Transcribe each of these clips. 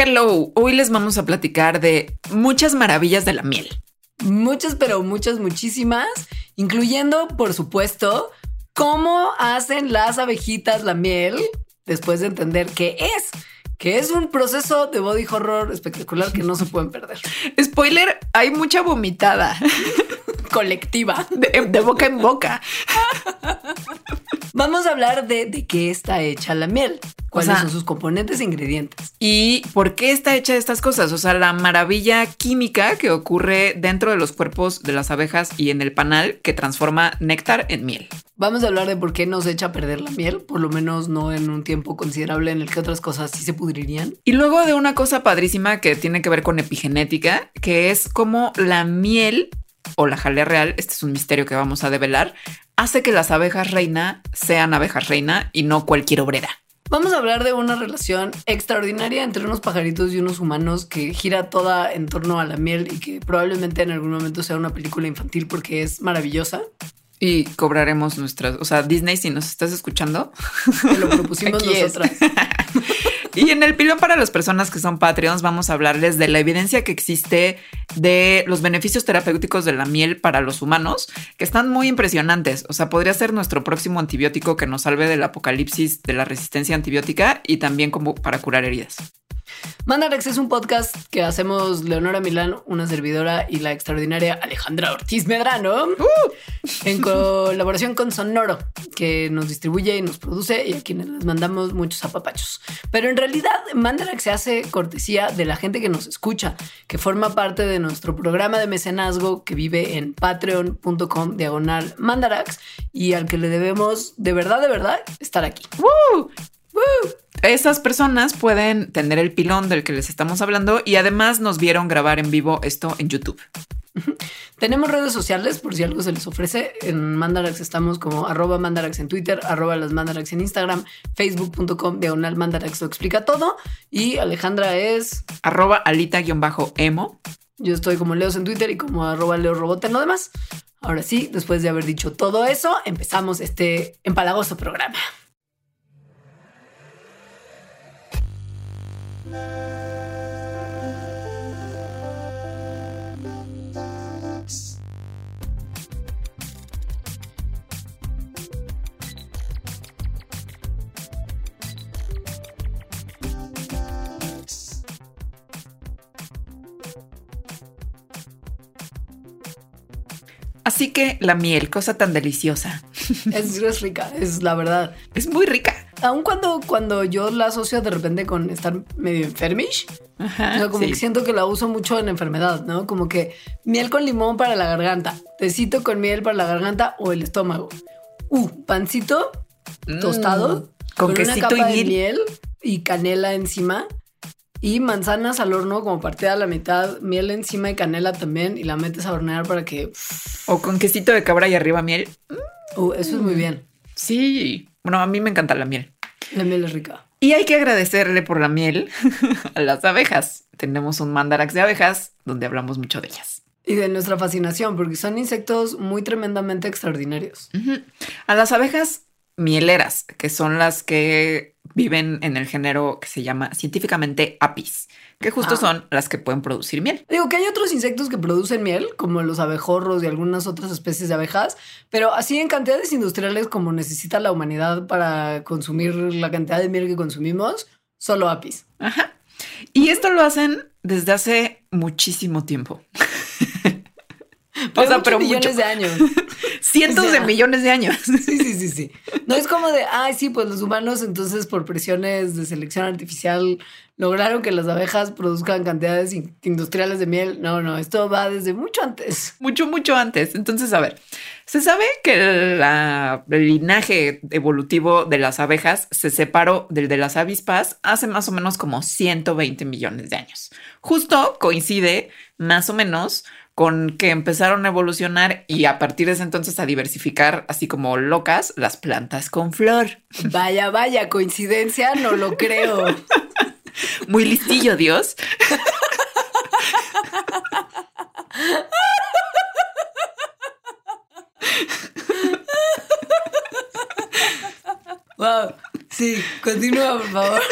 Hello, hoy les vamos a platicar de muchas maravillas de la miel. Muchas, pero muchas, muchísimas, incluyendo, por supuesto, cómo hacen las abejitas la miel después de entender qué es. Que es un proceso de body horror espectacular que no se pueden perder. Spoiler, hay mucha vomitada Colectiva. de, de boca en boca. Vamos a hablar de, de qué está hecha la miel. ¿Cuáles sea- son sus componentes e ingredientes? ¿Y por qué está hecha estas cosas? O sea, la maravilla química que ocurre dentro de los cuerpos de las abejas y en el panal que transforma néctar en miel. Vamos a hablar de por qué no se echa a perder la miel, por lo menos no en un tiempo considerable en el que otras cosas sí se pudrirían. Y luego de una cosa padrísima que tiene que ver con epigenética, que es como la miel o la jalea real, este es un misterio que vamos a develar, hace que las abejas reina sean abejas reina y no cualquier obrera. Vamos a hablar de una relación extraordinaria entre unos pajaritos y unos humanos que gira toda en torno a la miel y que probablemente en algún momento sea una película infantil porque es maravillosa. Y cobraremos nuestras, o sea, Disney, si nos estás escuchando. Que lo propusimos es. Y en el pilón para las personas que son Patreons, vamos a hablarles de la evidencia que existe de los beneficios terapéuticos de la miel para los humanos, que están muy impresionantes. O sea, podría ser nuestro próximo antibiótico que nos salve del apocalipsis de la resistencia antibiótica y también como para curar heridas. Mandarax es un podcast que hacemos Leonora Milán, una servidora, y la extraordinaria Alejandra Ortiz Medrano, en colaboración con Sonoro, que nos distribuye y nos produce y a quienes les mandamos muchos apapachos. Pero en realidad, Mandarax se hace cortesía de la gente que nos escucha, que forma parte de nuestro programa de mecenazgo que vive en patreon.com diagonal Mandarax y al que le debemos de verdad, de verdad estar aquí. ¡Woo! Esas personas pueden tener el pilón del que les estamos hablando y además nos vieron grabar en vivo esto en YouTube. Tenemos redes sociales por si algo se les ofrece. En Mandarax estamos como arroba Mandarax en Twitter, arroba las Mandarax en Instagram, facebook.com diagonal Mandarax lo explica todo. Y Alejandra es, Arroba alita-emo. yo estoy como Leos en Twitter y como arroba Leo Robot en lo demás. Ahora sí, después de haber dicho todo eso, empezamos este empalagoso programa. Así que la miel, cosa tan deliciosa. Es, es rica, es la verdad. Es muy rica. Aun cuando, cuando yo la asocio de repente con estar medio enfermish, Ajá, O sea, como sí. que siento que la uso mucho en enfermedad, ¿no? Como que miel con limón para la garganta, tecito con miel para la garganta o el estómago. Uh, pancito tostado Mm, con una capa y de miel. y canela encima y manzanas al horno como partida a la mitad, miel encima y canela también y la metes a hornear para que O con quesito de cabra y arriba miel. uh, eso es muy bien. Sí. Bueno, a mí me encanta la miel. La miel es rica. Y hay que agradecerle por la miel a las abejas. Tenemos un mandarax de abejas donde hablamos mucho de ellas. Y de nuestra fascinación, porque son insectos muy tremendamente extraordinarios. A las abejas mieleras, que son las que viven en el género que se llama científicamente Apis, que justo Ah. son las que pueden producir miel. Digo que hay otros insectos que producen miel, como los abejorros y algunas otras especies de abejas, pero así en cantidades industriales como necesita la humanidad para consumir la cantidad de miel que consumimos, solo apis. Ajá. Y esto lo hacen desde hace muchísimo tiempo. Pero o sea, muchos pero millones mucho. de años. Cientos O sea, de millones de años. Sí, sí, sí, sí. No es como de, ay, sí, pues los humanos entonces por presiones de selección artificial lograron que las abejas produzcan cantidades in- industriales de miel. No, no, esto va desde mucho antes. mucho, mucho antes. Entonces, a ver, se sabe que la- el linaje evolutivo de las abejas se separó del de las avispas hace más o menos como 120 millones de años. Justo coincide más o menos con que empezaron a evolucionar y a partir de ese entonces a diversificar, así como locas, las plantas con flor. Vaya, vaya, coincidencia, no lo creo. Muy listillo, Dios. Wow. Sí, continúa, por favor.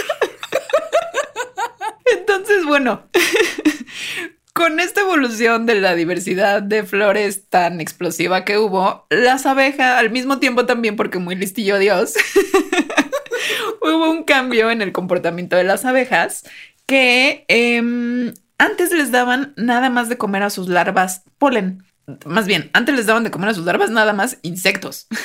Entonces, bueno, con esta evolución de la diversidad de flores tan explosiva que hubo, las abejas, al mismo tiempo también, porque muy listillo Dios, hubo un cambio en el comportamiento de las abejas que em, antes les daban nada más de comer a sus larvas polen. Más bien, antes les daban de comer a sus larvas nada más insectos.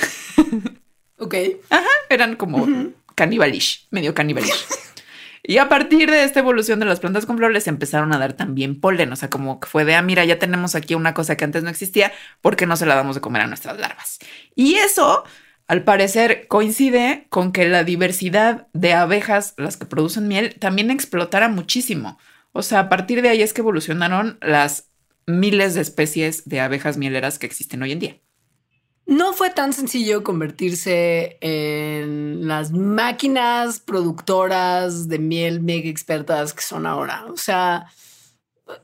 Ok. Ajá, eran como canibalish, medio canibalish. Y a partir de esta evolución de las plantas con flores empezaron a dar también polen, o sea, como que fue de, ah, mira, ya tenemos aquí una cosa que antes no existía, ¿por qué no se la damos de comer a nuestras larvas? Y eso, al parecer, coincide con que la diversidad de abejas, las que producen miel, también explotara muchísimo. O sea, a partir de ahí es que evolucionaron las miles de especies de abejas mieleras que existen hoy en día. No fue tan sencillo convertirse en las máquinas productoras de miel mega expertas que son ahora. O sea,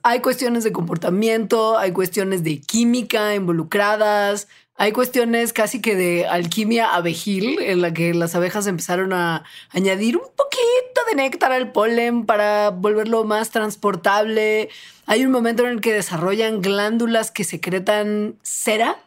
hay cuestiones de comportamiento, hay cuestiones de química involucradas, hay cuestiones casi que de alquimia abejil en la que las abejas empezaron a añadir un poquito de néctar al polen para volverlo más transportable. Hay un momento en el que desarrollan glándulas que secretan cera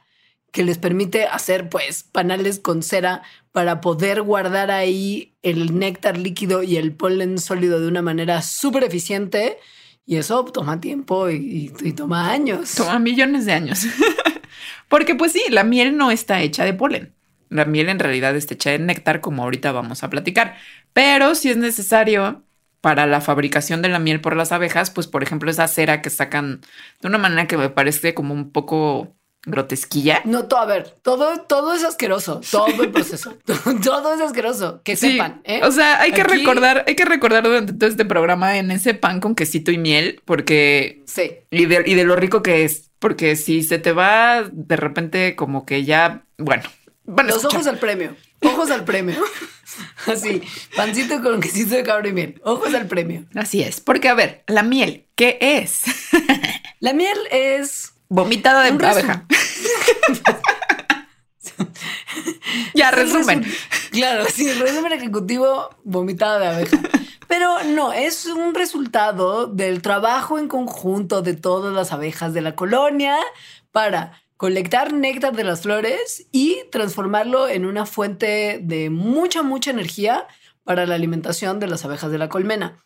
que les permite hacer pues panales con cera para poder guardar ahí el néctar líquido y el polen sólido de una manera súper eficiente. Y eso toma tiempo y, y- y toma años. Toma millones de años. Porque pues sí, la miel no está hecha de polen. La miel en realidad está hecha de néctar, como ahorita vamos a platicar. Pero si es necesario para la fabricación de la miel por las abejas, pues por ejemplo esa cera que sacan de una manera que me parece como un poco grotesquilla. No, todo, a ver, todo, todo es asqueroso, todo el proceso, todo es asqueroso, que Sí, sepan. ¿eh? O sea, hay que Aquí- recordar, hay que recordar durante todo este programa en ese pan con quesito y miel, porque Sí, y de, y de lo rico que es, porque si se te va de repente como que ya, bueno, los escuchar. ojos al premio, ojos al premio. Así, pancito con quesito de cabra y miel, ojos al premio. Así es, porque a ver, la miel, ¿qué es? La miel es Vomitada de abeja. ya, resumen. resu- Claro, sí, resumen ejecutivo vomitada de abeja. Pero no, es un resultado del trabajo en conjunto de todas las abejas de la colonia para colectar néctar de las flores y transformarlo en una fuente de mucha, mucha energía para la alimentación de las abejas de la colmena.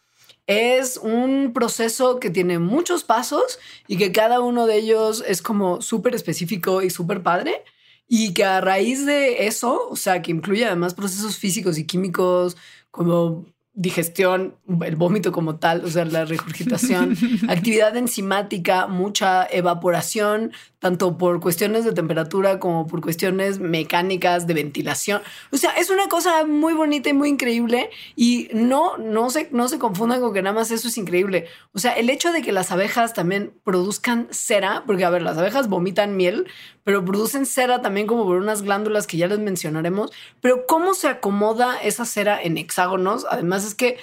Es un proceso que tiene muchos pasos y que cada uno de ellos es como súper específico y súper padre. Y que a raíz de eso, o sea, que incluye además procesos físicos y químicos como digestión, el vómito como tal, o sea, la regurgitación, actividad enzimática, mucha evaporación, tanto por cuestiones de temperatura como por cuestiones mecánicas de ventilación. O sea, es una cosa muy bonita y muy increíble y no, no se, no se confundan con que nada más eso es increíble. O sea, el hecho de que las abejas también produzcan cera, porque a ver, las abejas vomitan miel, pero producen cera también como por unas glándulas que ya les mencionaremos. Pero cómo se acomoda esa cera en hexágonos, además es que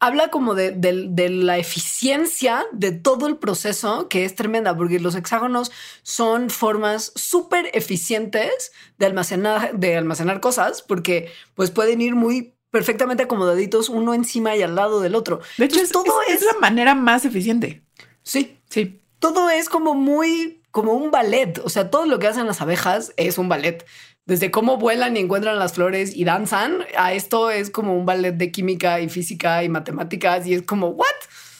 habla como de, de- de la eficiencia de todo el proceso que es tremenda, porque los hexágonos son formas súper eficientes de almacenar, de almacenar cosas, porque pues pueden ir muy perfectamente acomodaditos uno encima y al lado del otro. De hecho, Entonces, es, todo es- es, es la manera más eficiente. sí, Sí. todo es como muy, como un ballet. O sea, todo lo que hacen las abejas es un ballet. Desde cómo vuelan y encuentran las flores y danzan, a esto es como un ballet de química y física y matemáticas y es como, ¿what?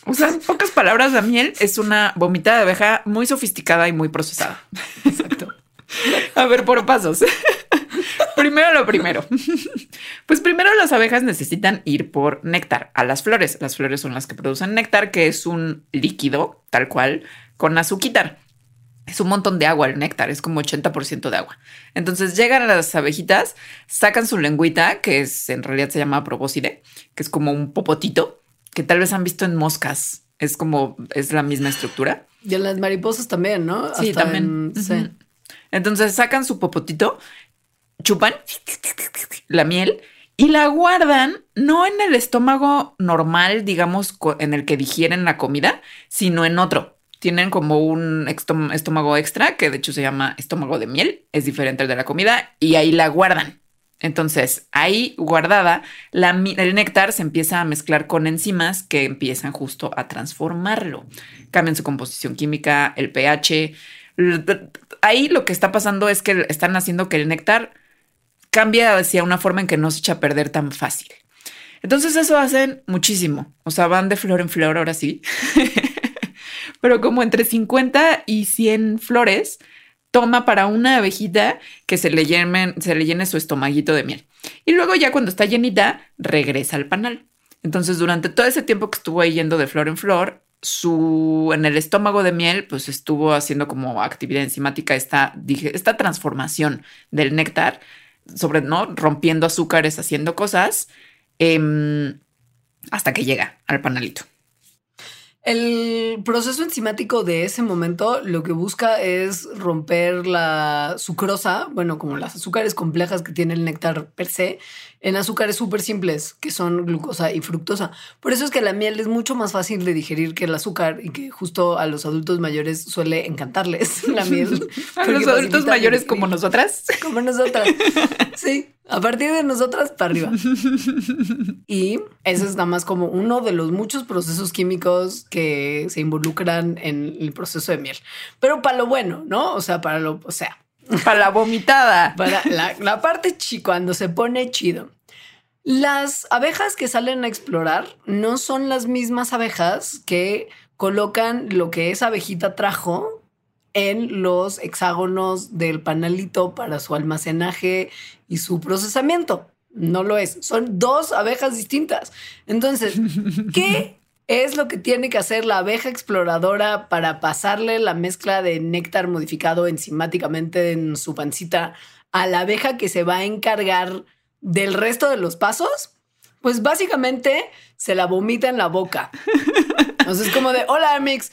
O sea, en pocas palabras, la miel es una vomitada de abeja muy sofisticada y muy procesada. Exacto. A ver, por pasos. primero lo primero. Pues primero las abejas necesitan ir por néctar a las flores. Las flores son las que producen néctar, que es un líquido, tal cual, con azuquitar. Es un montón de agua el néctar, es como 80% de agua. Entonces llegan las abejitas, sacan su lengüita, que es en realidad se llama probóscide, que es como un popotito, que tal vez han visto en moscas. Es como, es la misma estructura. Y en las mariposas también, ¿no? Sí, Hasta también. en- sí. Ujú. Entonces sacan su popotito, chupan la miel y la guardan no en el estómago normal, digamos, en el que digieren la comida, sino en otro. Tienen como un estómago extra que de hecho se llama estómago de miel, es diferente al de la comida y ahí la guardan. Entonces, ahí guardada, la el néctar se empieza a mezclar con enzimas que empiezan justo a transformarlo. Cambian su composición química, el pH. Ahí lo que está pasando es que están haciendo que el néctar cambie hacia una forma en que no se echa a perder tan fácil. Entonces eso hacen muchísimo. O sea, van de flor en flor ahora sí. Pero como entre 50 y 100 flores toma para una abejita que se le, llenen- se le llene su estomaguito de miel. Y luego ya cuando está llenita, regresa al panal. Entonces durante todo ese tiempo que estuvo ahí yendo de flor en flor, su, en el estómago de miel, pues estuvo haciendo como actividad enzimática esta, dije, esta transformación del néctar, sobre, ¿no? Rompiendo azúcares, haciendo cosas, em, hasta que llega al panalito. El proceso enzimático de ese momento lo que busca es romper la sucrosa, bueno, como las azúcares complejas que tiene el néctar per se, en azúcares súper simples, que son glucosa y fructosa. Por eso es que la miel es mucho más fácil de digerir que el azúcar y que justo a los adultos mayores suele encantarles la miel. A los adultos mayores como nosotras. Como nosotras. Sí, a partir de nosotras para arriba. Y ese es nada más como uno de los muchos procesos químicos que se involucran en el proceso de miel. Pero para lo bueno, ¿no? O sea, para lo, o sea, Para la vomitada. para la, parte chi cuando se pone chido. Las abejas que salen a explorar no son las mismas abejas que colocan lo que esa abejita trajo en los hexágonos del panalito para su almacenaje y su procesamiento. No lo es. Son dos abejas distintas. Entonces, ¿qué es lo que tiene que hacer la abeja exploradora para pasarle la mezcla de néctar modificado enzimáticamente en su pancita a la abeja que se va a encargar del resto de los pasos? Pues básicamente se la vomita en la boca. Entonces es como de, hola Mix.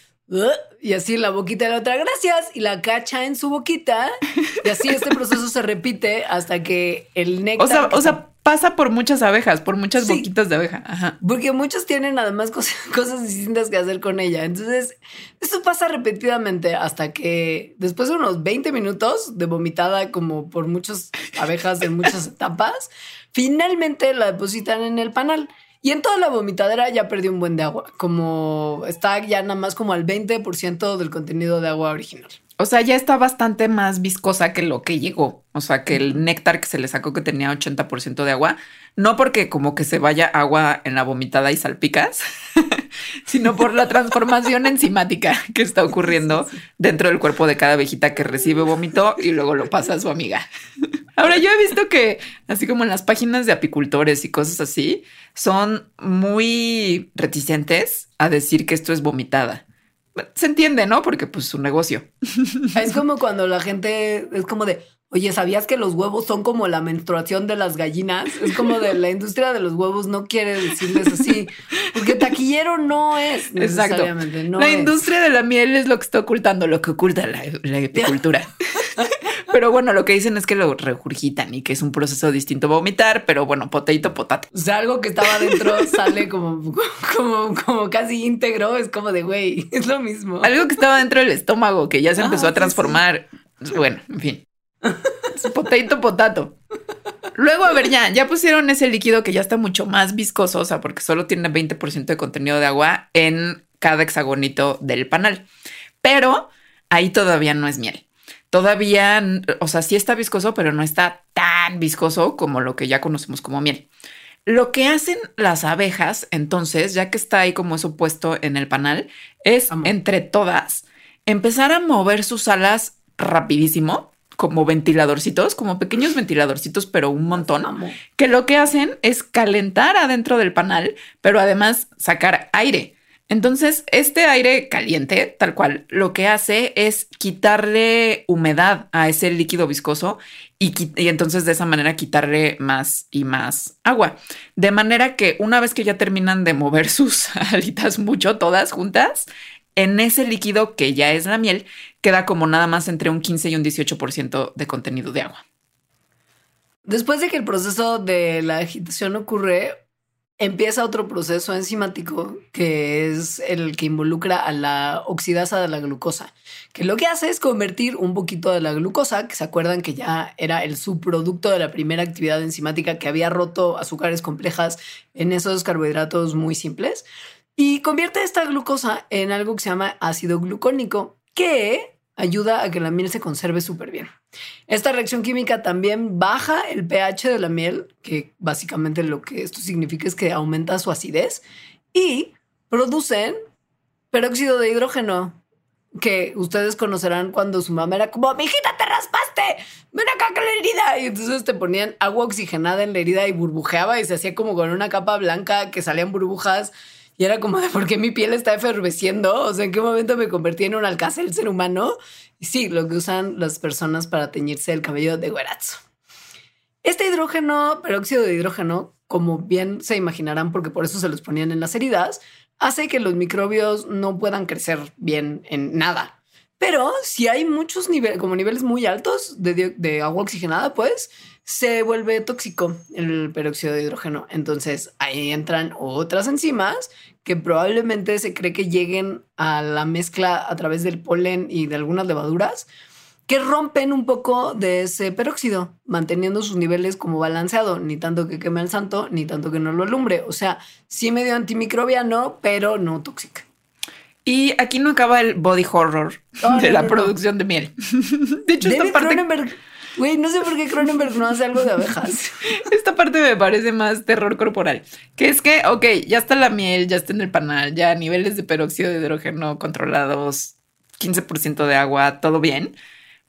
Y así la boquita de la otra, gracias. Y la cacha en su boquita. Y así este proceso se repite hasta que el néctar... O sea, o sea, pasa por muchas abejas, por muchas Sí. boquitas de abeja. Ajá. porque muchos tienen además cosas, cosas distintas que hacer con ella. Entonces, esto pasa repetidamente hasta que después de unos 20 minutos de vomitada como por muchas abejas en muchas etapas, finalmente la depositan en el panal. Y en toda la vomitadera ya perdió un buen de agua, como está ya nada más como al 20% del contenido de agua original. O sea, ya está bastante más viscosa que lo que llegó. O sea, que el néctar que se le sacó que tenía 80% de agua, no porque como que se vaya agua en la vomitada y salpicas, sino por la transformación enzimática que está ocurriendo dentro del cuerpo de cada abejita que recibe vómito y luego lo pasa a su amiga. Ahora, yo he visto que, así como en las páginas de apicultores y cosas así, son muy reticentes a decir que esto es vomitada. Se entiende, ¿no? Porque pues su negocio. Es como cuando la gente es como de, oye, ¿sabías que los huevos son como la menstruación de las gallinas? Es como de la industria de los huevos no quiere decirles así, porque taquillero no es Exacto. necesariamente. No la es. industria de la miel es lo que está ocultando, lo que oculta la, la apicultura. Pero bueno, lo que dicen es que lo regurgitan y que es un proceso distinto a vomitar, pero bueno, potato, potato. O sea, algo que estaba adentro sale como, como, como casi íntegro. Es como de, güey, es lo mismo. Algo que estaba dentro del estómago que ya se Ah, empezó a sí, transformar. Bueno, en fin. Es Potato, potato. Luego, a ver, ya, ya pusieron ese líquido que ya está mucho más viscoso, o sea, porque solo tiene 20% de contenido de agua en cada hexagonito del panal. Pero ahí todavía no es miel. Todavía, o sea, sí está viscoso, pero no está tan viscoso como lo que ya conocemos como miel. Lo que hacen las abejas, entonces, ya que está ahí como eso puesto en el panal, es Amo. entre todas empezar a mover sus alas rapidísimo, como ventiladorcitos, como pequeños ventiladorcitos, pero un montón, Amo. que lo que hacen es calentar adentro del panal, pero además sacar aire. Entonces, este aire caliente, tal cual, lo que hace es quitarle humedad a ese líquido viscoso y, entonces de esa manera quitarle más y más agua. De manera que una vez que ya terminan de mover sus alitas mucho, todas juntas, en ese líquido que ya es la miel, queda como nada más entre un 15 y un 18% de contenido de agua. Después de que el proceso de la agitación ocurre, empieza otro proceso enzimático que es el que involucra a la oxidasa de la glucosa, que lo que hace es convertir un poquito de la glucosa, que se acuerdan que ya era el subproducto de la primera actividad enzimática que había roto azúcares complejas en esos carbohidratos muy simples, y convierte esta glucosa en algo que se llama ácido glucónico, que ayuda a que la miel se conserve súper bien. Esta reacción química también baja el pH de la miel, que básicamente lo que esto significa es que aumenta su acidez y producen peróxido de hidrógeno, que ustedes conocerán cuando su mamá era como, mijita, te raspaste, ven acá con la herida. Y entonces te ponían agua oxigenada en la herida y burbujeaba y se hacía como con una capa blanca que salían burbujas. Y era como de por qué mi piel está efervesciendo. O sea, en qué momento me convertí en un alcázar ser humano. Y sí, lo que usan las personas para teñirse el cabello de güerazo. Este hidrógeno, peróxido de hidrógeno, como bien se imaginarán, porque por eso se los ponían en las heridas, hace que los microbios no puedan crecer bien en nada. Pero si hay muchos niveles, como niveles muy altos de agua oxigenada, pues se vuelve tóxico el peróxido de hidrógeno. Entonces ahí entran otras enzimas que probablemente se cree que lleguen a la mezcla a través del polen y de algunas levaduras que rompen un poco de ese peróxido, manteniendo sus niveles como balanceado, ni tanto que queme al santo, ni tanto que no lo alumbre. O sea, sí medio antimicrobiano, pero no tóxica. Y aquí no acaba el body horror Oh, de no, la no, no. producción de miel. De hecho, esta parte, Cronenberg, güey, no sé por qué Cronenberg no hace algo de abejas. esta parte me parece más terror corporal. Que es que, ok, ya está la miel, ya está en el panal, ya niveles de peróxido de hidrógeno controlados, 15% de agua, todo bien.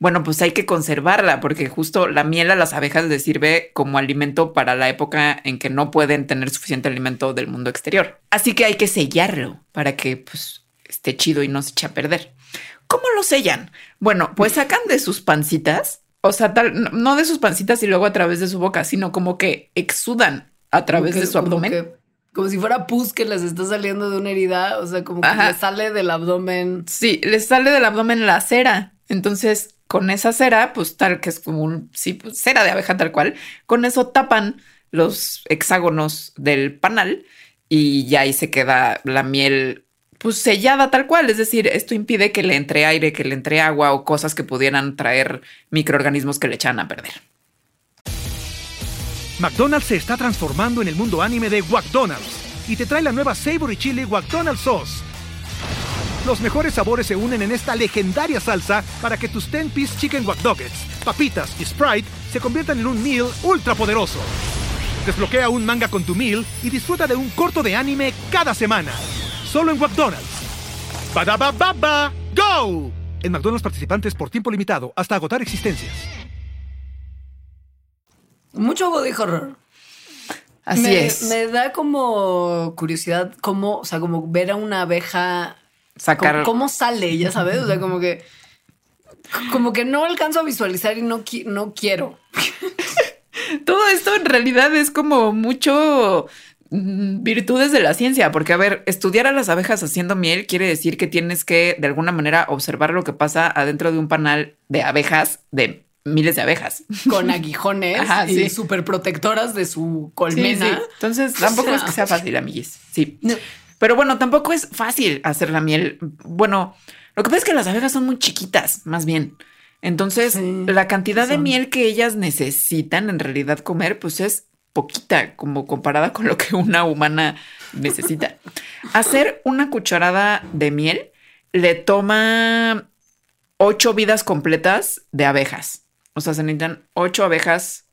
Bueno, pues hay que conservarla porque justo la miel a las abejas les sirve como alimento para la época en que no pueden tener suficiente alimento del mundo exterior. Así que hay que sellarlo para que pues esté chido y no se eche a perder. ¿Cómo lo sellan? Bueno, pues sacan de sus pancitas, o sea, tal, no- de sus pancitas y luego a través de su boca, sino como que exudan a través que- de su abdomen. Como, que- como si fuera pus que les está saliendo de una herida, o sea, como que Ajá. les sale del abdomen. Sí, les sale del abdomen la cera. Entonces, con esa cera, pues tal que es como un, sí, pues, cera de abeja tal cual, con eso tapan los hexágonos del panal y ya ahí se queda la miel pues sellada tal cual. Es decir, esto impide que le entre aire, que le entre agua o cosas que pudieran traer microorganismos que le echan a perder. McDonald's se está transformando en el mundo anime de McDonald's y te trae la nueva Savory Chili McDonald's Sauce. Los mejores sabores se unen en esta legendaria salsa para que tus 10-piece chicken wack Nuggets, papitas y Sprite se conviertan en un meal ultra poderoso. Desbloquea un manga con tu meal y disfruta de un corto de anime cada semana. Solo en McDonald's. Badaba baba, go! En McDonald's participantes por tiempo limitado hasta agotar existencias. Mucho body horror. Así me, es. Me da como curiosidad cómo, o sea, como ver a una abeja Sacar. ¿Cómo, cómo sale? Ya sabes, o sea, como que como que no alcanzo a visualizar y no, qui- no quiero. Todo esto en realidad es como mucho virtudes de la ciencia, porque a ver, estudiar a las abejas haciendo miel quiere decir que tienes que de alguna manera observar lo que pasa adentro de un panal de abejas de miles de abejas. Con aguijones Ajá, y súper protectoras de su colmena. sí. Entonces, tampoco O sea, es que sea fácil, amiguis. Sí. No. Pero bueno, tampoco es fácil hacer la miel. Bueno, lo que pasa es que las abejas son muy chiquitas, más bien. Entonces, la cantidad de miel que ellas necesitan en realidad comer, pues es poquita, como comparada con lo que una humana necesita. Hacer una cucharada de miel le toma ocho vidas completas de abejas. O sea, se necesitan ocho abejas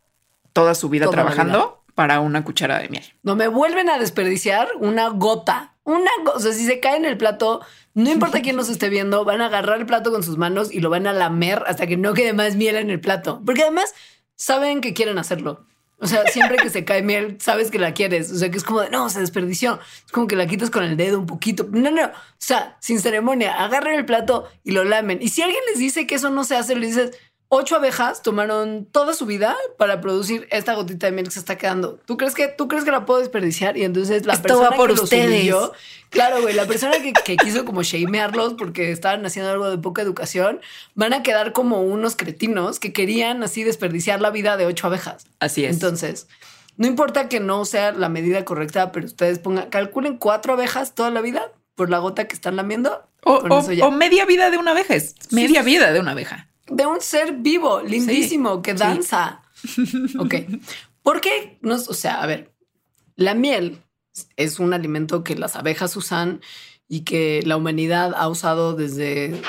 toda su vida Toda trabajando para una cucharada de miel. No me vuelven a desperdiciar una gota. Una. O sea, si se cae en el plato, no importa quién nos esté viendo, van a agarrar el plato con sus manos y lo van a lamer hasta que no quede más miel en el plato. Porque además saben que quieren hacerlo. O sea, siempre que se cae miel, sabes que la quieres. O sea, que es como de, no, se desperdició. Es como que la quitas con el dedo un poquito. No, no. O sea, sin ceremonia, agarran el plato y lo lamen. Y si alguien les dice que eso no se hace, le dices, ocho abejas tomaron toda su vida para producir esta gotita de miel que se está quedando. ¿Tú crees que, tú crees que la puedo desperdiciar? Y entonces la Esto persona va por que los ustedes. humilló- claro, güey, la persona que, que quiso como shamearlos porque estaban haciendo algo de poca educación, van a quedar como unos cretinos que querían así desperdiciar la vida de ocho abejas. Así es. Entonces, no importa que no sea la medida correcta, pero ustedes pongan, calculen cuatro abejas toda la vida por la gota que están lamiendo. O, o- media vida de una abeja. Es media sí, vida de una abeja. De un ser vivo, lindísimo, que sí. danza. Ok. ¿Por qué? Nos, o sea, a ver, la miel es un alimento que las abejas usan y que la humanidad ha usado desde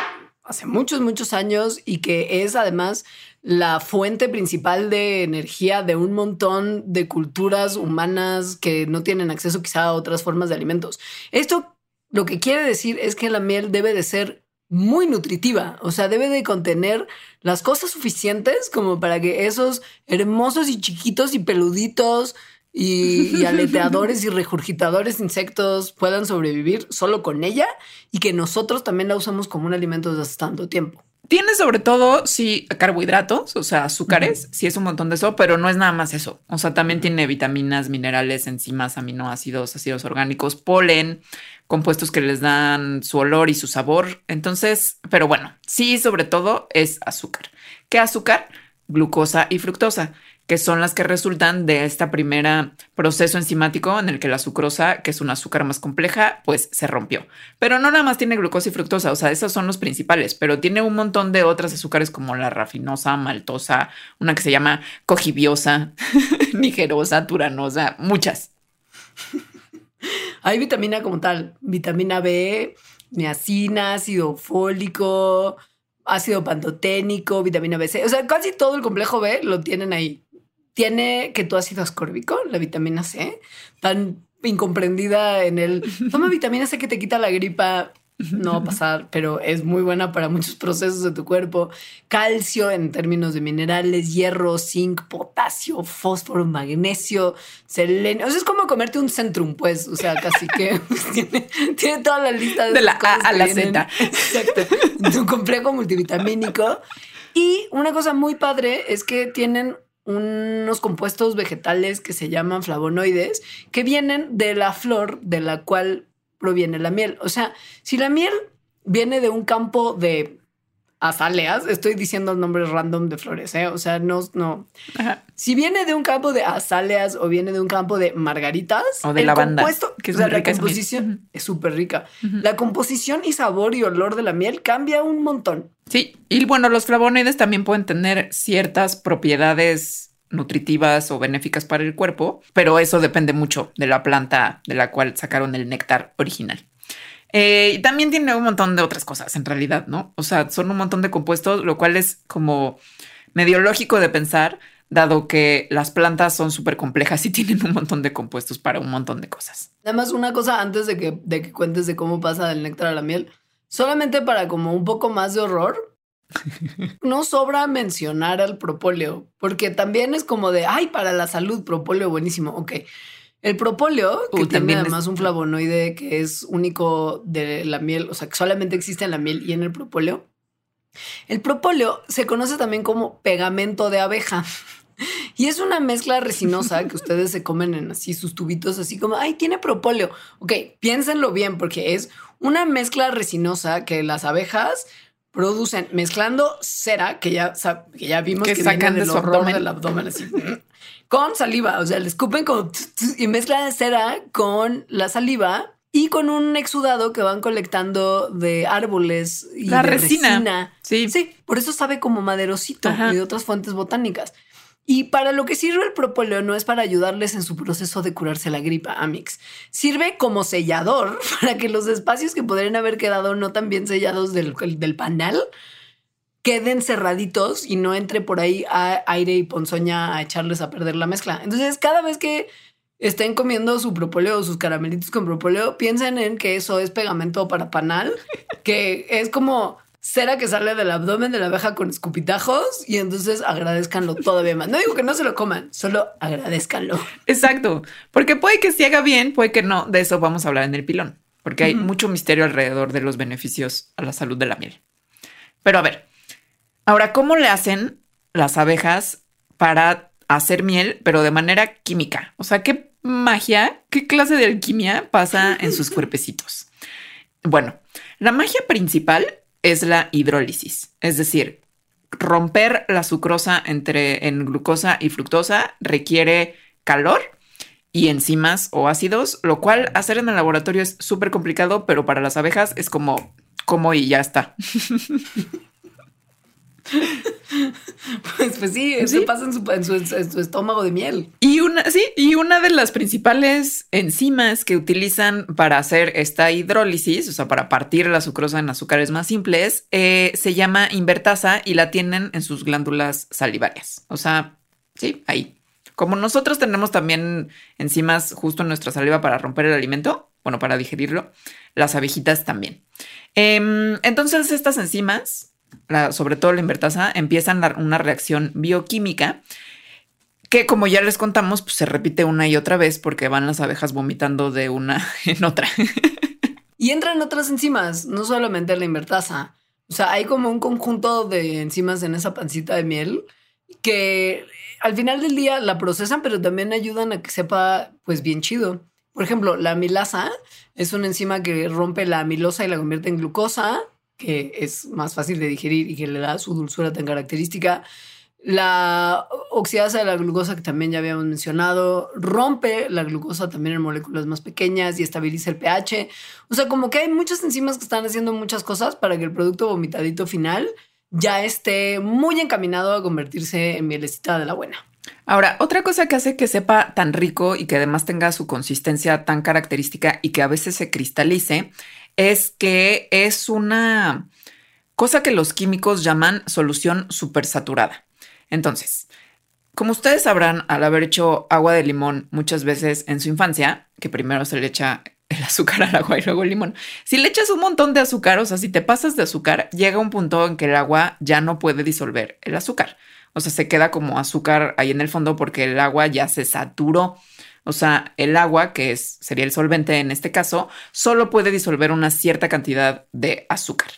hace muchos, muchos años y que es además la fuente principal de energía de un montón de culturas humanas que no tienen acceso quizá a otras formas de alimentos. Esto lo que quiere decir es que la miel debe de ser muy nutritiva, o sea, debe de contener las cosas suficientes como para que esos hermosos y chiquitos y peluditos y, y aleteadores y regurgitadores de insectos puedan sobrevivir solo con ella y que nosotros también la usamos como un alimento desde hace tanto tiempo. Tiene sobre todo, sí, carbohidratos, o sea, azúcares, sí es un montón de eso, pero no es nada más eso. O sea, también tiene vitaminas, minerales, enzimas, aminoácidos, ácidos orgánicos, polen, compuestos que les dan su olor y su sabor. Entonces, pero bueno, sí, sobre todo es azúcar. ¿Qué azúcar? Glucosa y fructosa, que son las que resultan de esta primera proceso enzimático en el que la sucrosa, que es un azúcar más compleja, pues se rompió. Pero no nada más tiene glucosa y fructosa, o sea, esos son los principales, pero tiene un montón de otras azúcares como la rafinosa, maltosa, una que se llama cojibiosa, nigerosa, turanosa, muchas. Hay vitamina como tal, vitamina B, niacina, ácido fólico, ácido pantoténico, vitamina B6. O sea, casi todo el complejo B lo tienen ahí. Tiene ketoácido ascórbico, la vitamina C, tan incomprendida en el toma vitamina C que te quita la gripa. No va a pasar, pero es muy buena para muchos procesos de tu cuerpo. Calcio en términos de minerales, hierro, zinc, potasio, fósforo, magnesio, selenio. O sea, es como comerte un centrum, pues. O sea, casi que tiene, tiene toda la lista de, De la cosas A a la. Z. Exacto. Tu complejo multivitamínico. Y una cosa muy padre es que tienen unos compuestos vegetales que se llaman flavonoides que vienen de la flor de la cual proviene la miel. O sea, si la miel viene de un campo de azaleas, estoy diciendo nombres random de flores, ¿eh? O sea, no, no. Ajá. Si viene de un campo de azaleas o viene de un campo de margaritas O de el lavanda, compuesto, que es o sea, la composición es súper rica. La composición y sabor y olor de la miel cambia un montón. Sí, y bueno, los flavonoides también pueden tener ciertas propiedades nutritivas o benéficas para el cuerpo, pero eso depende mucho de la planta de la cual sacaron el néctar original. Eh, y también tiene un montón de otras cosas en realidad, ¿no? O sea, son un montón de compuestos, lo cual es como medio lógico de pensar, dado que las plantas son súper complejas y tienen un montón de compuestos para un montón de cosas. Nada más una cosa antes de que, de que cuentes de cómo pasa del néctar a la miel. Solamente para como un poco más de horror. No sobra mencionar al propóleo, porque también es como de, ay, para la salud, propóleo buenísimo. Ok. El propóleo, que tiene también es- además un flavonoide que es único de la miel, o sea, que solamente existe en la miel y en el propóleo. El propóleo se conoce también como pegamento de abeja. Y es una mezcla resinosa que ustedes se comen en así sus tubitos, así como, ay, tiene propóleo. Ok, piénsenlo bien, porque es una mezcla resinosa que las abejas producen mezclando cera, que ya, que ya vimos Que que, sacan viene de su abdomen. del abdomen así, con saliva. O sea, le escupen como y mezclan cera con la saliva y con un exudado que van colectando de árboles y La de resina. Sí. Sí, por eso sabe como maderosito Ajá. y de otras fuentes botánicas. Y para lo que sirve el propóleo no es para ayudarles en su proceso de curarse la gripa, Amix. Sirve como sellador para que los espacios que podrían haber quedado no tan bien sellados del, del panal queden cerraditos y no entre por ahí aire y ponzoña a echarles a perder la mezcla. Entonces, cada vez que estén comiendo su propóleo o sus caramelitos con propóleo, piensen en que eso es pegamento para panal, que es como cera que sale del abdomen de la abeja con escupitajos y entonces agradezcanlo todavía más. No digo que no se lo coman, solo agradezcanlo. Exacto. Porque puede que se haga bien, puede que no. De eso vamos a hablar en el pilón. Porque hay mucho misterio alrededor de los beneficios a la salud de la miel. Pero a ver, ahora, ¿cómo le hacen las abejas para hacer miel, pero de manera química? O sea, ¿qué magia, qué clase de alquimia pasa en sus cuerpecitos? Bueno, la magia principal es la hidrólisis, es decir, romper la sucrosa entre en glucosa y fructosa requiere calor y enzimas o ácidos, lo cual hacer en el laboratorio es súper complicado, pero para las abejas es como como y ya está. Pues, pues sí, eso Sí. pasa en su, en su- en su estómago de miel. Y una, sí, y una de las principales enzimas que utilizan para hacer esta hidrólisis, o sea, para partir la sucrosa en azúcares más simples, eh, se llama invertasa y la tienen en sus glándulas salivarias. O sea, sí, ahí. Como nosotros tenemos también enzimas justo en nuestra saliva para romper el alimento, bueno, para digerirlo, las abejitas también. Em, entonces, estas enzimas, sobre todo la invertasa, empiezan una reacción bioquímica que como ya les contamos, pues se repite una y otra vez porque van las abejas vomitando de una en otra. Y entran otras enzimas, no solamente la invertasa. O sea, hay como un conjunto de enzimas en esa pancita de miel que al final del día la procesan, pero también ayudan a que sepa pues bien chido. Por ejemplo, la amilasa es una enzima que rompe la amilosa y la convierte en glucosa, que es más fácil de digerir y que le da su dulzura tan característica. La oxidasa de la glucosa, que también ya habíamos mencionado, rompe la glucosa también en moléculas más pequeñas y estabiliza el pH. O sea, como que hay muchas enzimas que están haciendo muchas cosas para que el producto vomitadito final ya esté muy encaminado a convertirse en mielecita de la buena. Ahora, otra cosa que hace que sepa tan rico y que además tenga su consistencia tan característica y que a veces se cristalice es que es una cosa que los químicos llaman solución supersaturada. Entonces, como ustedes sabrán, al haber hecho agua de limón muchas veces en su infancia, que primero se le echa el azúcar al agua y luego el limón, si le echas un montón de azúcar, o sea, si te pasas de azúcar, llega un punto en que el agua ya no puede disolver el azúcar. O sea, se queda como azúcar ahí en el fondo porque el agua ya se saturó. O sea, el agua, que es, sería el solvente en este caso, solo puede disolver una cierta cantidad de azúcar.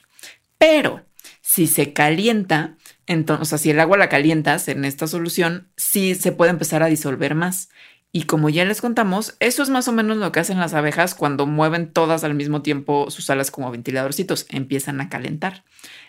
Pero si se calienta, entonces, o sea, si el agua la calientas en esta solución, sí se puede empezar a disolver más. Y como ya les contamos, eso es más o menos lo que hacen las abejas cuando mueven todas al mismo tiempo sus alas como ventiladorcitos, empiezan a calentar.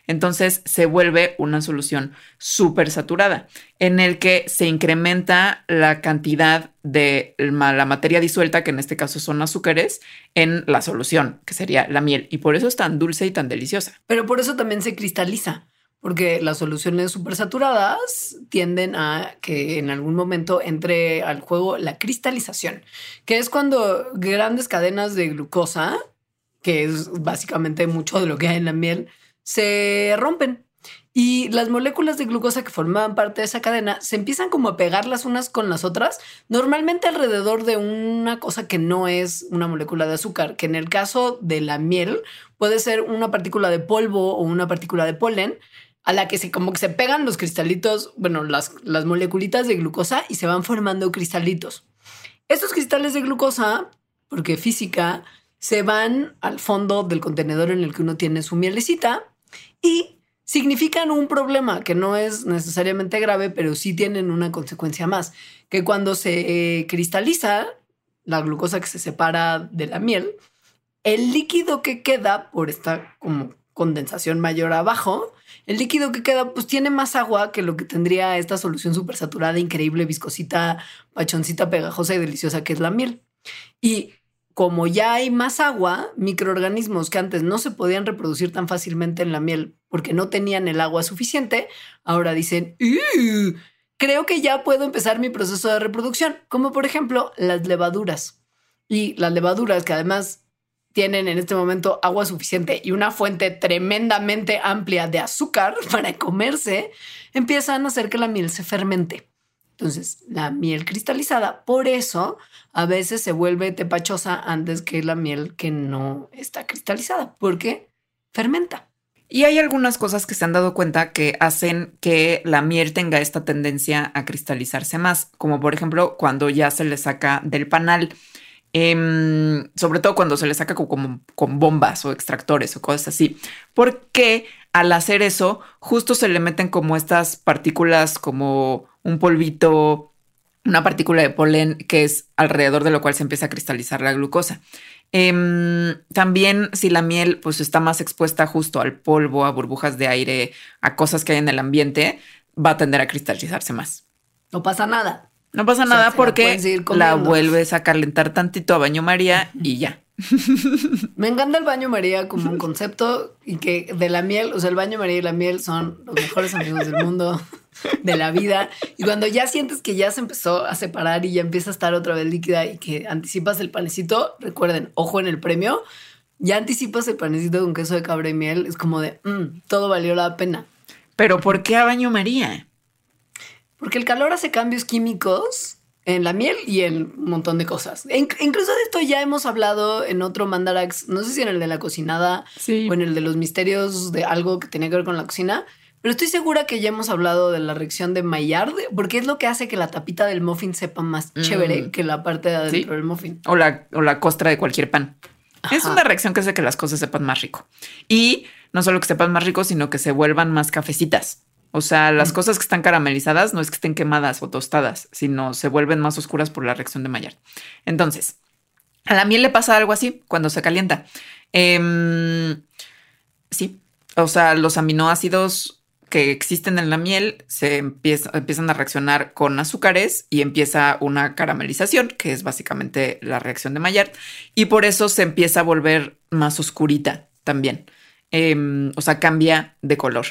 Entonces se vuelve una solución súper saturada en el que se incrementa la cantidad de la materia disuelta, que en este caso son azúcares, en la solución, que sería la miel. Y por eso es tan dulce y tan deliciosa. Pero por eso también se cristaliza, porque las soluciones supersaturadas tienden a que en algún momento entre al juego la cristalización, que es cuando grandes cadenas de glucosa, que es básicamente mucho de lo que hay en la miel, se rompen. Y las moléculas de glucosa que formaban parte de esa cadena se empiezan como a pegar las unas con las otras, normalmente alrededor de una cosa que no es una molécula de azúcar, que en el caso de la miel puede ser una partícula de polvo o una partícula de polen, a la que se como que se pegan los cristalitos, bueno, las, las moleculitas de glucosa y se van formando cristalitos. Estos cristales de glucosa, porque física, se van al fondo del contenedor en el que uno tiene su mielecita y significan un problema que no es necesariamente grave, pero sí tienen una consecuencia más, que cuando se eh, cristaliza la glucosa que se separa de la miel, el líquido que queda por esta como condensación mayor abajo, el líquido que queda pues tiene más agua que lo que tendría esta solución súper saturada, increíble, viscosita, pachoncita, pegajosa y deliciosa que es la miel. Y como ya hay más agua, microorganismos que antes no se podían reproducir tan fácilmente en la miel porque no tenían el agua suficiente, ahora dicen, creo que ya puedo empezar mi proceso de reproducción, como por ejemplo las levaduras. Y las levaduras que además tienen en este momento agua suficiente y una fuente tremendamente amplia de azúcar para comerse, empiezan a hacer que la miel se fermente. Entonces, la miel cristalizada, por eso a veces se vuelve tepachosa antes que la miel que no está cristalizada, porque fermenta. Y hay algunas cosas que se han dado cuenta que hacen que la miel tenga esta tendencia a cristalizarse más, como por ejemplo cuando ya se le saca del panal. Em, sobre todo cuando se le saca con bombas o extractores o cosas así, porque al hacer eso justo se le meten como estas partículas, como un polvito, una partícula de polen que es alrededor de lo cual se empieza a cristalizar la glucosa. Em, también si la miel pues está más expuesta justo al polvo, a burbujas de aire, a cosas que hay en el ambiente, va a tender a cristalizarse más. No pasa nada. No pasa nada porque la, vuelves a calentar tantito a baño María y ya. Me encanta el baño María como un concepto y que de la miel, o sea, el baño María y la miel son los mejores amigos del mundo, de la vida. Y cuando ya sientes que ya se empezó a separar y ya empieza a estar otra vez líquida y que anticipas el panecito, recuerden, ojo en el premio, ya anticipas el panecito con queso de cabra y miel, es como de, mm, todo valió la pena. Pero ¿por qué a baño María? Porque el calor hace cambios químicos en la miel y en un montón de cosas. incluso de esto ya hemos hablado en otro Mandarax, no sé si en el de la cocinada o en el de los misterios de algo que tenía que ver con la cocina, pero estoy segura que ya hemos hablado de la reacción de Maillard, porque es lo que hace que la tapita del muffin sepa más mm. chévere que la parte de adentro del muffin. O la, o la costra de cualquier pan. Es una reacción que hace que las cosas sepan más rico. Y no solo que sepan más rico, sino que se vuelvan más cafecitas. O sea, las cosas que están caramelizadas no es que estén quemadas o tostadas, sino se vuelven más oscuras por la reacción de Maillard. Entonces, a la miel le pasa algo así cuando se calienta. Em, sí, o sea, los aminoácidos que existen en la miel se empiezan a reaccionar con azúcares y empieza una caramelización, que es básicamente la reacción de Maillard, y por eso se empieza a volver más oscurita también. Em, o sea, cambia de color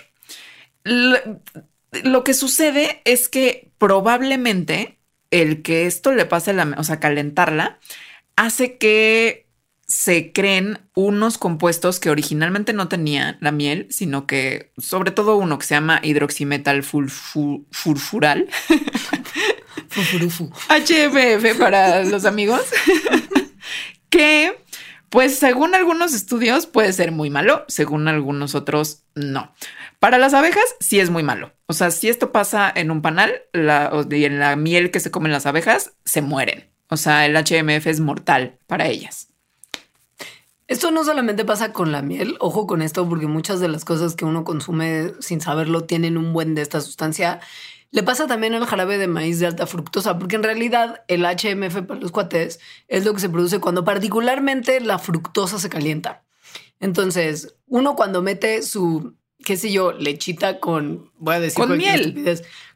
lo, que sucede es que probablemente el que esto le pase, la, o sea, calentarla, hace que se creen unos compuestos que originalmente no tenía la miel, sino que sobre todo uno que se llama hidroximetal furfural. HMF para los amigos. que, pues según algunos estudios puede ser muy malo, según algunos otros no. Para las abejas sí es muy malo. O sea, si esto pasa en un panal la, y en la miel que se comen las abejas, se mueren. O sea, el HMF es mortal para ellas. Esto no solamente pasa con la miel, ojo con esto, porque muchas de las cosas que uno consume sin saberlo tienen un buen de esta sustancia. Le pasa también al jarabe de maíz de alta fructosa, porque en realidad el HMF para los cuates es lo que se produce cuando particularmente la fructosa se calienta. Entonces, uno cuando mete su qué sé yo, lechita con, voy a decir, con miel.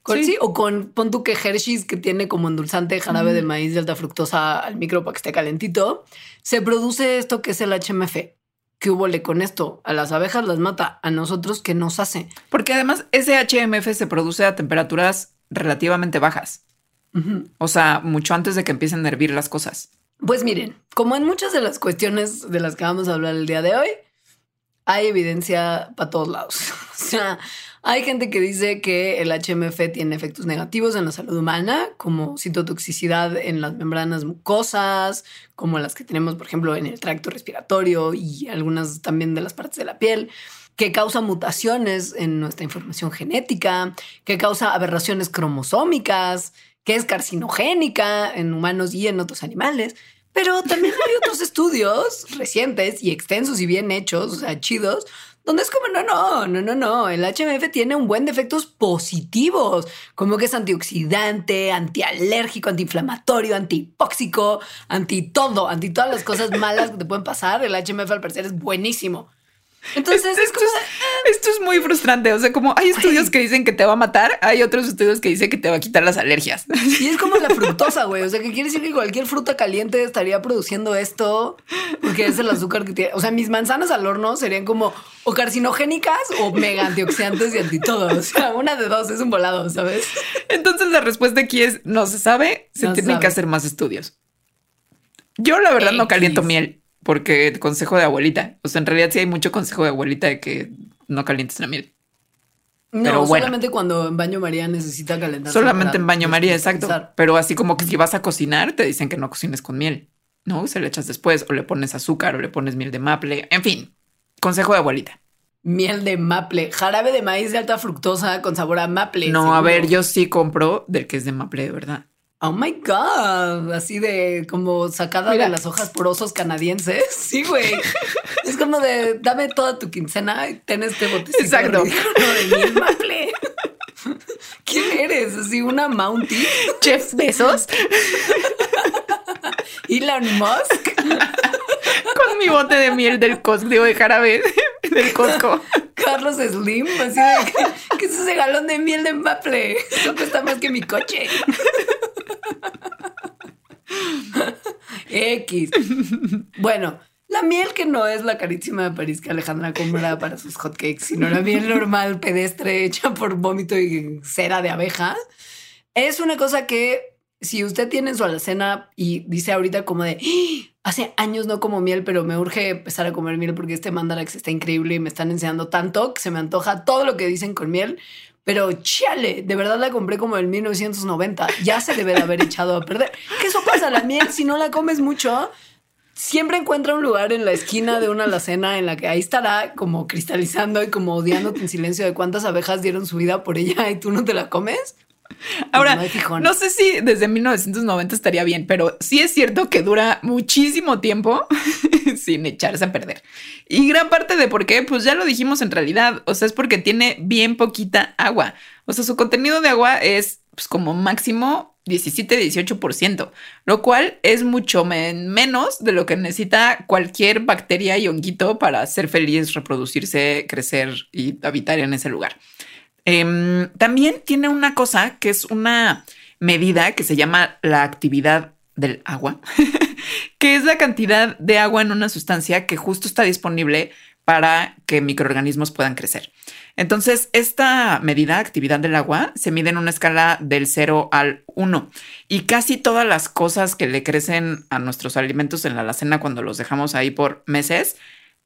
Con, sí. o con, pon tú que Hershey's, que tiene como endulzante jarabe de maíz de alta fructosa al micro para que esté calentito, se produce esto que es el HMF. ¿Qué hubo con esto? A las abejas las mata, a nosotros, ¿qué nos hace? Porque además ese HMF se produce a temperaturas relativamente bajas. O sea, mucho antes de que empiecen a hervir las cosas. Pues miren, como en muchas de las cuestiones de las que vamos a hablar el día de hoy, hay evidencia para todos lados. o sea, hay gente que dice que el HMF tiene efectos negativos en la salud humana, como citotoxicidad en las membranas mucosas, como las que tenemos, por ejemplo, en el tracto respiratorio y algunas también de las partes de la piel que causa mutaciones en nuestra información genética, que causa aberraciones cromosómicas, que es carcinogénica en humanos y en otros animales. Pero también hay otros estudios recientes y extensos y bien hechos, o sea, chidos, donde es como, no, no, no, no, no, el HMF tiene un buen de efectos positivos, como que es antioxidante, antialérgico, antiinflamatorio, antihipóxico, anti todo, anti todas las cosas malas que te pueden pasar. El HMF al parecer es buenísimo. Entonces, es esto, es, esto es muy frustrante. O sea, como hay estudios que dicen que te va a matar, hay otros estudios que dicen que te va a quitar las alergias. Y es como la fructosa, güey. O sea, que quiere decir que cualquier fruta caliente estaría produciendo esto porque es el azúcar que tiene. O sea, mis manzanas al horno serían como o carcinogénicas o mega antioxidantes y anti todo. O sea, una de dos es un volado, ¿sabes? Entonces la respuesta aquí es no se sabe, se No tienen que hacer más estudios. Yo la verdad no caliento miel porque consejo de abuelita. O sea, en realidad sí hay mucho consejo de abuelita de que no calientes la miel. No, Pero bueno. solamente cuando en baño María necesita calentar. Solamente en baño María, exacto. Pensar. Pero así como que si vas a cocinar, te dicen que no cocines con miel. No, se le echas después o le pones azúcar o le pones miel de maple. En fin, consejo de abuelita. Miel de maple, jarabe de maíz de alta fructosa con sabor a maple. No, seguro. a ver, yo sí compro del que es de maple, de verdad. Oh my God. Así de como sacada Mira. de las hojas por osos canadienses. Sí, güey. es como de dame toda tu quincena y ten este botecito Exacto. de maple. ¿Quién eres? Así una Mountie. Chef Besos Elon Musk. con mi bote de miel del Costco, digo, de jarabe del Costco. Carlos Slim. Así de que, ¿qué es ese galón de miel de maple? Eso cuesta más que mi coche. X. Bueno, la miel que no es la carísima de París que Alejandra compra para sus hotcakes, sino la miel normal pedestre hecha por vómito y cera de abeja, es una cosa que si usted tiene en su alacena y dice ahorita como de "¡Ah! hace años no como miel, pero me urge empezar a comer miel porque este mandarax está increíble y me están enseñando tanto que se me antoja todo lo que dicen con miel. Pero chale, de verdad la compré como en 1990. Ya se debe de haber echado a perder. Que eso pasa, la miel, si no la comes mucho, siempre encuentra un lugar en la esquina de una alacena en la que ahí estará como cristalizando y como odiándote en silencio de cuántas abejas dieron su vida por ella y tú no te la comes. Ahora, No sé si desde 1990 estaría bien, pero sí es cierto que dura muchísimo tiempo sin echarse a perder. Y gran parte de por qué, pues ya lo dijimos en realidad, o sea, es porque tiene bien poquita agua. O sea, su contenido de agua es pues, como máximo 17-18%, lo cual es mucho men- menos de lo que necesita cualquier bacteria y honguito para ser feliz, reproducirse, crecer y habitar en ese lugar. Em, también tiene una cosa que es una medida que se llama la actividad del agua, que es la cantidad de agua en una sustancia que justo está disponible para que microorganismos puedan crecer. Entonces, esta medida, actividad del agua, se mide en una escala del 0 al 1 y casi todas las cosas que le crecen a nuestros alimentos en la alacena cuando los dejamos ahí por meses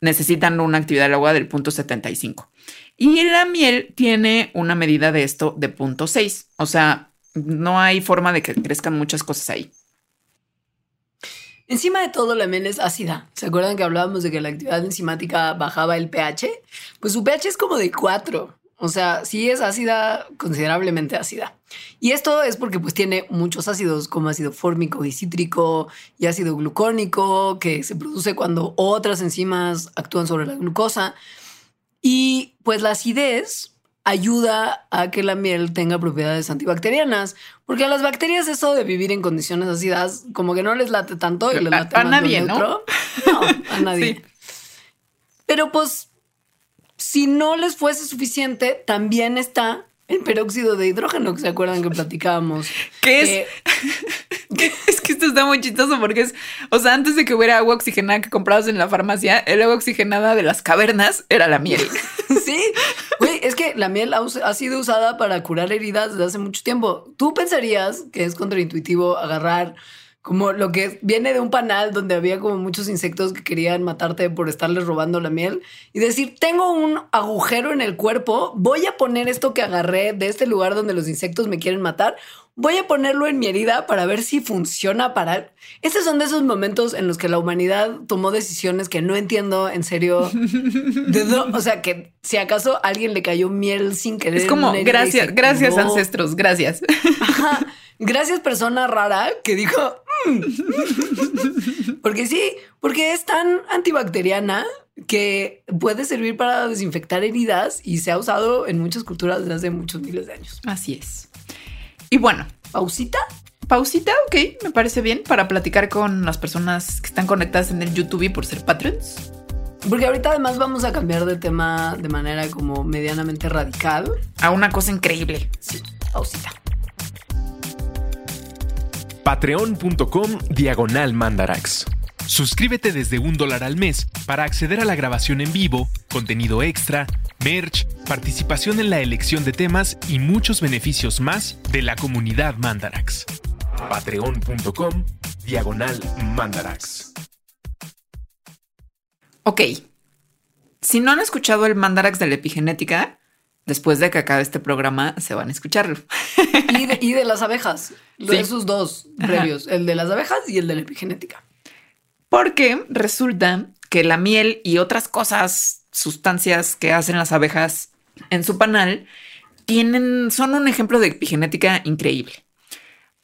necesitan una actividad del agua del punto 75. Y la miel tiene una medida de esto de punto 6. O sea, no hay forma de que crezcan muchas cosas ahí. Encima de todo, la miel es ácida. ¿Se acuerdan que hablábamos de que la actividad enzimática bajaba el pH? Pues su pH es como de 4. O sea, sí es ácida, considerablemente ácida. Y esto es porque pues tiene muchos ácidos como ácido fórmico y cítrico y ácido glucónico que se produce cuando otras enzimas actúan sobre la glucosa. Y pues la acidez ayuda a que la miel tenga propiedades antibacterianas, porque a las bacterias eso de vivir en condiciones ácidas como que no les late tanto y les A- late a más lo nadie, ¿no? neutro. No, a nadie. Sí. Pero pues si no les fuese suficiente, también está el peróxido de hidrógeno, que se acuerdan que platicábamos. ¿Qué es? Es que esto está muy chistoso porque es, o sea, antes de que hubiera agua oxigenada que comprabas en la farmacia, el agua oxigenada de las cavernas era la miel. Sí, güey, es que la miel ha, ha sido usada para curar heridas desde hace mucho tiempo. Tú pensarías que es contraintuitivo agarrar como lo que viene de un panal donde había como muchos insectos que querían matarte por estarles robando la miel y decir, tengo un agujero en el cuerpo, voy a poner esto que agarré de este lugar donde los insectos me quieren matar, voy a ponerlo en mi herida para ver si funciona para... Estos son de esos momentos en los que la humanidad tomó decisiones que no entiendo en serio. ¿De dó- o sea, que si acaso a alguien le cayó miel sin querer. Es como, gracias, gracias ancestros, gracias. Ajá. Gracias persona rara que dijo... "Mm". porque sí, porque es tan antibacteriana que puede servir para desinfectar heridas y se ha usado en muchas culturas desde hace muchos miles de años. Así es. Y bueno, ¿Pausita? pausita, ok, me parece bien para platicar con las personas que están conectadas en el YouTube y por ser patrons. Porque ahorita además vamos a cambiar de tema de manera como medianamente radical. A una cosa increíble. Sí, pausita. Patreon.com Diagonal Mandarax. Suscríbete desde un dólar al mes para acceder a la grabación en vivo, contenido extra, merch, participación en la elección de temas y muchos beneficios más de la comunidad Mandarax. Patreon.com Diagonal Mandarax. Ok. Si no han escuchado el Mandarax de la epigenética, después de que acabe este programa se van a escucharlo. Y de, y de las abejas. Sí. Esos dos previos. El de las abejas y el de la epigenética. Porque resulta que la miel y otras cosas, sustancias que hacen las abejas en su panal, tienen, son un ejemplo de epigenética increíble.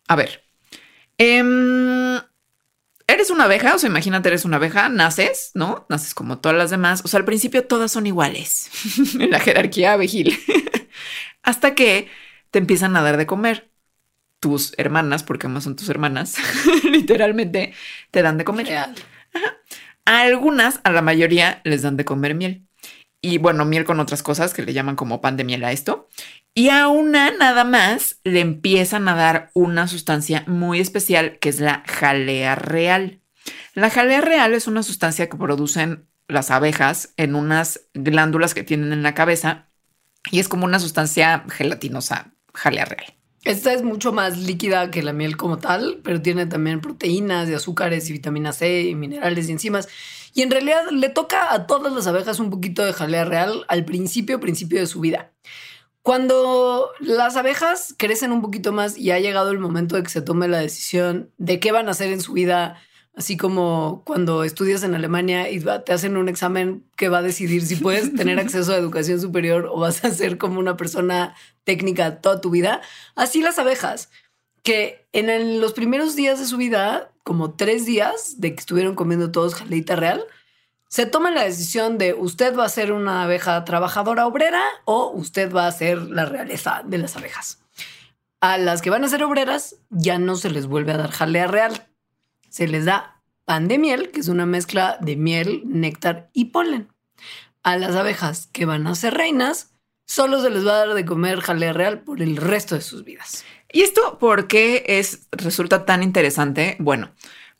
A ver, em, eres una abeja, o sea, imagínate, eres una abeja, naces, ¿no? Naces como todas las demás. O sea, al principio todas son iguales en la jerarquía abejil. Hasta que te empiezan a dar de comer. Tus hermanas, porque más son tus hermanas, literalmente te dan de comer. Real. A algunas, a la mayoría, les dan de comer miel. Y bueno, miel con otras cosas que le llaman como pan de miel a esto. Y a una nada más le empiezan a dar una sustancia muy especial que es la jalea real. La jalea real es una sustancia que producen las abejas en unas glándulas que tienen en la cabeza y es como una sustancia gelatinosa, jalea real. Esta es mucho más líquida que la miel como tal, pero tiene también proteínas y azúcares y vitamina C y minerales y enzimas. Y en realidad le toca a todas las abejas un poquito de jalea real al principio, principio de su vida. Cuando las abejas crecen un poquito más y ha llegado el momento de que se tome la decisión de qué van a hacer en su vida, así como cuando estudias en Alemania y te hacen un examen que va a decidir si puedes tener acceso a educación superior o vas a ser como una persona técnica toda tu vida, así las abejas, que en el- los primeros días de su vida, como tres días de que estuvieron comiendo todos jaleita real, se toma la decisión de usted va a ser una abeja trabajadora obrera o usted va a ser la realeza de las abejas. A las que van a ser obreras ya no se les vuelve a dar jalea real. Se les da pan de miel, que es una mezcla de miel, néctar y polen. A las abejas que van a ser reinas, solo se les va a dar de comer jalea real por el resto de sus vidas. ¿Y esto por qué es, resulta tan interesante? Bueno,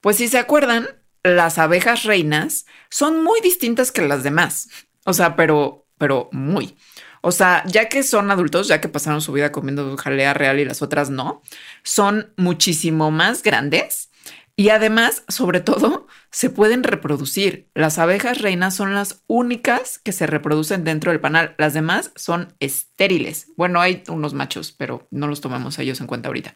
pues si se acuerdan, las abejas reinas son muy distintas que las demás. O sea, pero, pero muy. O sea, ya que son adultos, ya que pasaron su vida comiendo jalea real y las otras no, son muchísimo más grandes y además, sobre todo, se pueden reproducir. Las abejas reinas son las únicas que se reproducen dentro del panal. Las demás son estériles. Bueno, hay unos machos, pero no los tomamos a ellos en cuenta ahorita.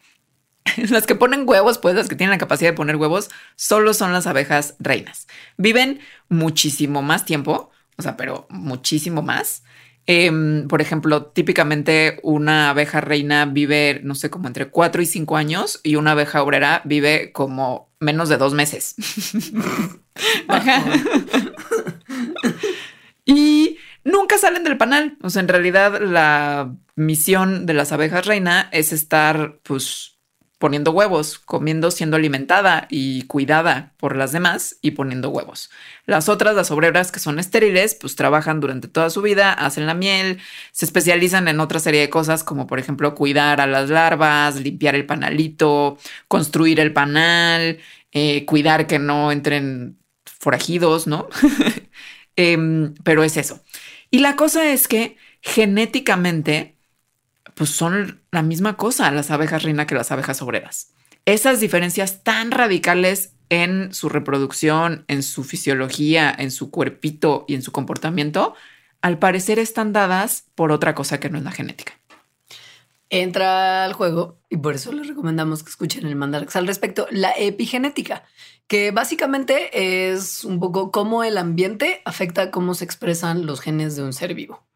Las que ponen huevos, pues las que tienen la capacidad de poner huevos, solo son las abejas reinas. Viven muchísimo más tiempo, o sea, pero muchísimo más. Em, por ejemplo, típicamente una abeja reina vive, no sé, como entre 4 y 5 años y una abeja obrera vive como menos de dos meses. Y nunca salen del panal. O sea, en realidad la misión de las abejas reina es estar, pues, poniendo huevos, comiendo, siendo alimentada y cuidada por las demás y poniendo huevos. Las otras, las obreras que son estériles, pues trabajan durante toda su vida, hacen la miel, se especializan en otra serie de cosas como por ejemplo cuidar a las larvas, limpiar el panalito, construir el panal, eh, cuidar que no entren forajidos, ¿no? Em, pero es eso. Y la cosa es que genéticamente pues son la misma cosa las abejas reina que las abejas obreras. Esas diferencias tan radicales en su reproducción, en su fisiología, en su cuerpito y en su comportamiento, al parecer están dadas por otra cosa que no es la genética. entra al juego y por eso les recomendamos que escuchen el Mandarax al respecto, la epigenética, que básicamente es un poco cómo el ambiente afecta cómo se expresan los genes de un ser vivo.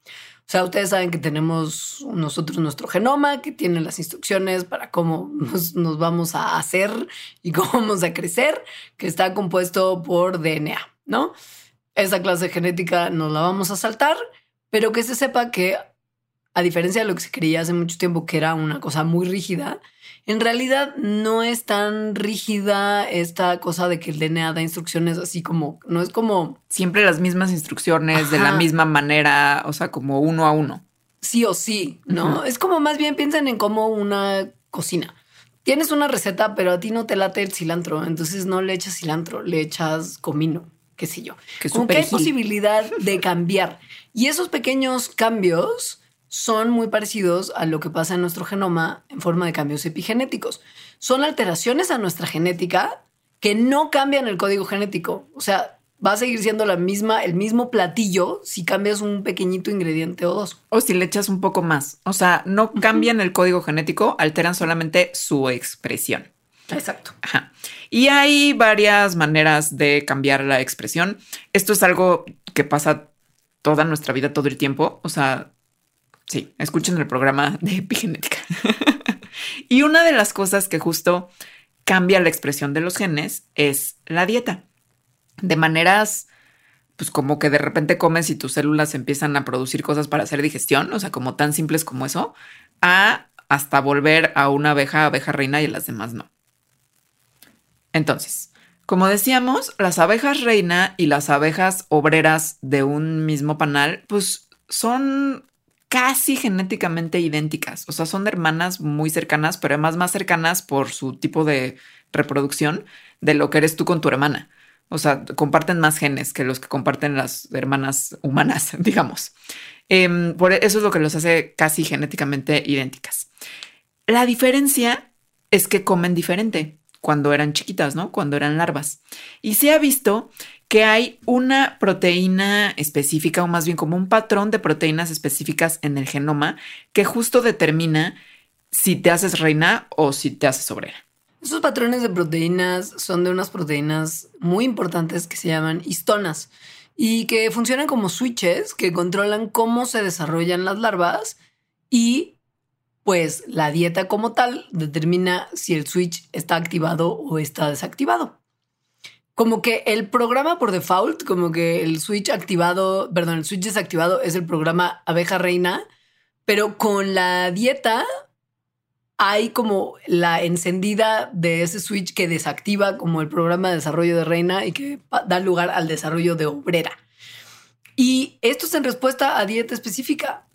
O sea, ustedes saben que tenemos nosotros nuestro genoma, que tiene las instrucciones para cómo nos, nos vamos a hacer y cómo vamos a crecer, que está compuesto por DNA, ¿no? Esa clase genética nos la vamos a saltar, pero que se sepa que a diferencia de lo que se creía hace mucho tiempo que era una cosa muy rígida, en realidad no es tan rígida esta cosa de que el DNA da instrucciones así como, no es como Siempre las mismas instrucciones, de la misma manera, o sea, como uno a uno. sí o sí, ¿no? Es como más bien piensen en como una cocina. Tienes una receta, pero a ti no te late el cilantro, entonces no le echas cilantro, le echas comino, qué sé yo. Que que hay posibilidad de cambiar. Y esos pequeños cambios son muy parecidos a lo que pasa en nuestro genoma en forma de cambios epigenéticos. Son alteraciones a nuestra genética que no cambian el código genético. O sea, va a seguir siendo la misma, el mismo platillo si cambias un pequeñito ingrediente o dos. O si le echas un poco más. O sea, no cambian el código genético, alteran solamente su expresión. Exacto. Ajá. Y hay varias maneras de cambiar la expresión. Esto es algo que pasa toda nuestra vida, todo el tiempo. O sea, sí, escuchen el programa de epigenética. y una de las cosas que justo cambia la expresión de los genes es la dieta. De maneras, pues como que de repente comes y tus células empiezan a producir cosas para hacer digestión, o sea, como tan simples como eso, a hasta volver a una abeja, abeja reina y las demás no. Entonces, como decíamos, las abejas reina y las abejas obreras de un mismo panal, pues son casi genéticamente idénticas. O sea, son hermanas muy cercanas, pero además más cercanas por su tipo de reproducción de lo que eres tú con tu hermana. O sea, comparten más genes que los que comparten las hermanas humanas, digamos. Em, por eso es lo que los hace casi genéticamente idénticas. La diferencia es que comen diferente cuando eran chiquitas, ¿no? Cuando eran larvas. Y se ha visto que hay una proteína específica, o más bien como un patrón de proteínas específicas en el genoma que justo determina si te haces reina o si te haces obrera. Esos patrones de proteínas son de unas proteínas muy importantes que se llaman histonas y que funcionan como switches que controlan cómo se desarrollan las larvas y pues la dieta como tal determina si el switch está activado o está desactivado. Como que el programa por default, como que el switch activado, perdón, el switch desactivado es el programa abeja reina, pero con la dieta hay como la encendida de ese switch que desactiva como el programa de desarrollo de reina y que da lugar al desarrollo de obrera. Y esto es en respuesta a dieta específica.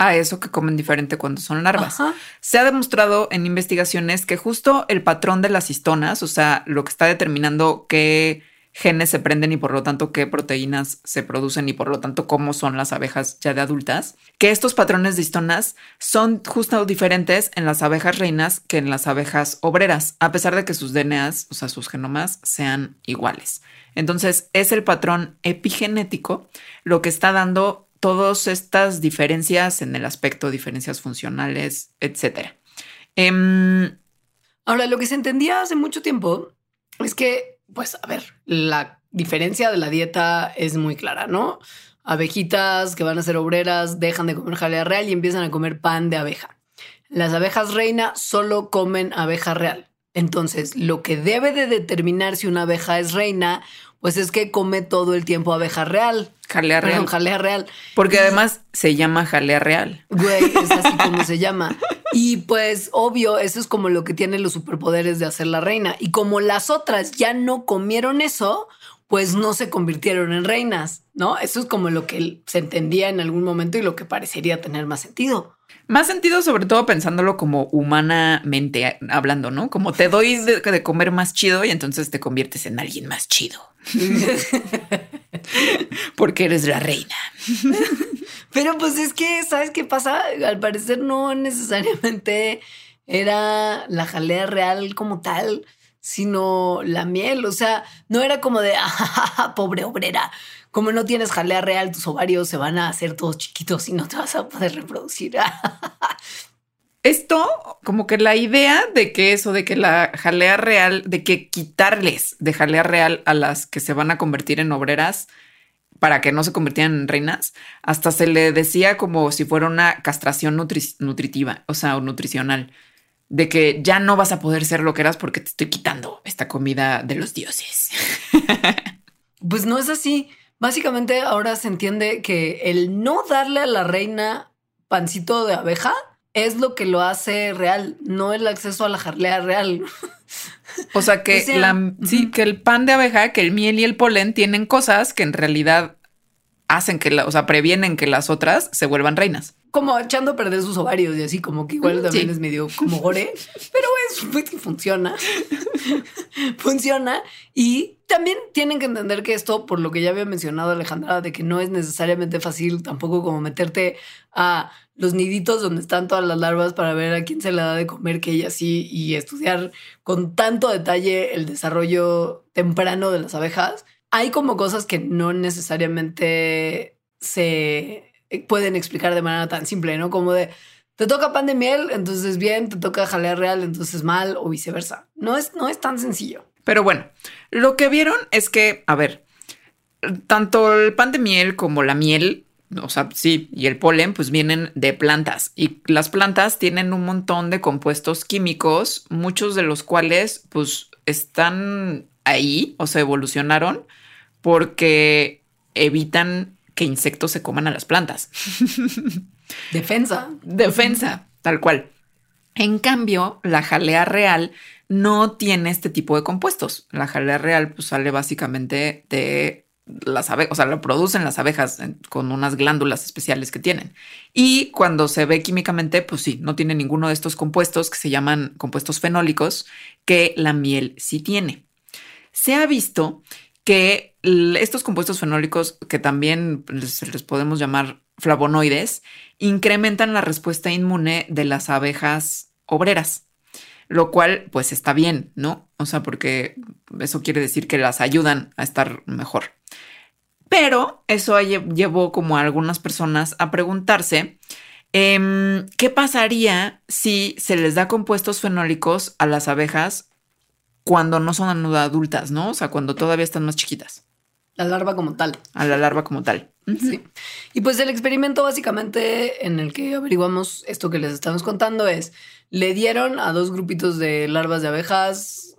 A eso que comen diferente cuando son larvas. Ajá. Se ha demostrado en investigaciones que justo el patrón de las histonas, o sea, lo que está determinando qué genes se prenden y por lo tanto qué proteínas se producen y por lo tanto cómo son las abejas ya de adultas, que estos patrones de histonas son justo diferentes en las abejas reinas que en las abejas obreras, a pesar de que sus DNAs, o sea, sus genomas sean iguales. Entonces, es el patrón epigenético lo que está dando todas estas diferencias en el aspecto, diferencias funcionales, etcétera. Em, Ahora, lo que se entendía hace mucho tiempo es que, pues, a ver, la diferencia de la dieta es muy clara, ¿no? Abejitas que van a ser obreras dejan de comer jalea real y empiezan a comer pan de abeja. Las abejas reina solo comen abeja real. Entonces, lo que debe de determinar si una abeja es reina, pues es que come todo el tiempo abeja real. jalea Perdón, real. jalea real. Porque además se llama jalea real. Güey, es así como se llama. Y pues, obvio, eso es como lo que tiene los superpoderes de hacer la reina. Y como las otras ya no comieron eso, pues no se convirtieron en reinas, ¿no? Eso es como lo que se entendía en algún momento y lo que parecería tener más sentido. Más sentido, sobre todo pensándolo como humanamente hablando, ¿no? Como te doy de, de comer más chido y entonces te conviertes en alguien más chido. Porque eres la reina. Pero pues es que, ¿sabes qué pasa? Al parecer no necesariamente era la jalea real como tal, sino la miel. O sea, no era como de, "Ah, pobre obrera. Como no tienes jalea real, tus ovarios se van a hacer todos chiquitos y no te vas a poder reproducir. Esto, como que la idea de que eso, de que la jalea real, de que quitarles de jalea real a las que se van a convertir en obreras para que no se convirtieran en reinas, hasta se le decía como si fuera una castración nutri- nutritiva, o sea, o nutricional, de que ya no vas a poder ser lo que eras porque te estoy quitando esta comida de los dioses. Pues no es así. Básicamente ahora se entiende que el no darle a la reina pancito de abeja es lo que lo hace real, no el acceso a la jarlea real. O sea que O sea, la, sí, que el pan de abeja, que el miel y el polen tienen cosas que en realidad hacen que la, o sea, previenen que las otras se vuelvan reinas. Como echando a perder sus ovarios y así, como que igual también Sí. es medio como gore, pero es pues, que funciona. funciona. Y también tienen que entender que esto, por lo que ya había mencionado Alejandra, de que no es necesariamente fácil tampoco como meterte a los niditos donde están todas las larvas para ver a quién se le da de comer que ella sí y estudiar con tanto detalle el desarrollo temprano de las abejas. Hay como cosas que no necesariamente se pueden explicar de manera tan simple, ¿no? Como de te toca pan de miel, entonces bien, te toca jalea real, entonces mal o viceversa. No es, no es tan sencillo. Pero bueno, lo que vieron es que, a ver, tanto el pan de miel como la miel, o sea, sí, y el polen, pues vienen de plantas. Y las plantas tienen un montón de compuestos químicos, muchos de los cuales, pues, están ahí o se evolucionaron porque evitan que insectos se coman a las plantas. Defensa. Defensa, tal cual. En cambio, la jalea real no tiene este tipo de compuestos. La jalea real pues, sale básicamente de las abejas, o sea, lo producen las abejas con unas glándulas especiales que tienen. Y cuando se ve químicamente, pues sí, no tiene ninguno de estos compuestos que se llaman compuestos fenólicos que la miel sí tiene. Se ha visto que estos compuestos fenólicos, que también les, les podemos llamar flavonoides, incrementan la respuesta inmune de las abejas obreras, lo cual pues está bien, ¿no? O sea, porque eso quiere decir que las ayudan a estar mejor. Pero eso lle- llevó como a algunas personas a preguntarse em, qué pasaría si se les da compuestos fenólicos a las abejas cuando no son adultas, ¿no? O sea, cuando todavía están más chiquitas, La larva como tal. a la larva como tal. Sí. Y pues el experimento básicamente en el que averiguamos esto que les estamos contando es, le dieron a dos grupitos de larvas de abejas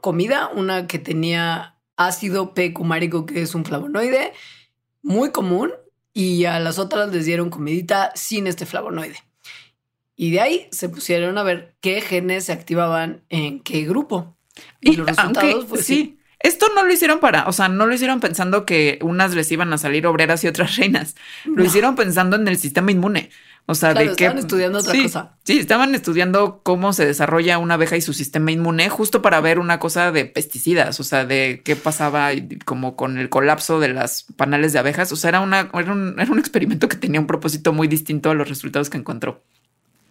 comida, una que tenía ácido P cumárico, que es un flavonoide muy común, y a las otras les dieron comidita sin este flavonoide. Y de ahí se pusieron a ver qué genes se activaban en qué grupo. Y, los resultados, aunque, pues sí. sí. Esto no lo hicieron para, o sea, no lo hicieron pensando que unas les iban a salir obreras y otras reinas. Lo No. hicieron pensando en el sistema inmune. O sea, Claro, de que estaban estudiando otra sí, cosa. Sí, estaban estudiando cómo se desarrolla una abeja y su sistema inmune, justo para ver una cosa de pesticidas, o sea, de qué pasaba como con el colapso de las panales de abejas. O sea, era, una, era, un, era un experimento que tenía un propósito muy distinto a los resultados que encontró.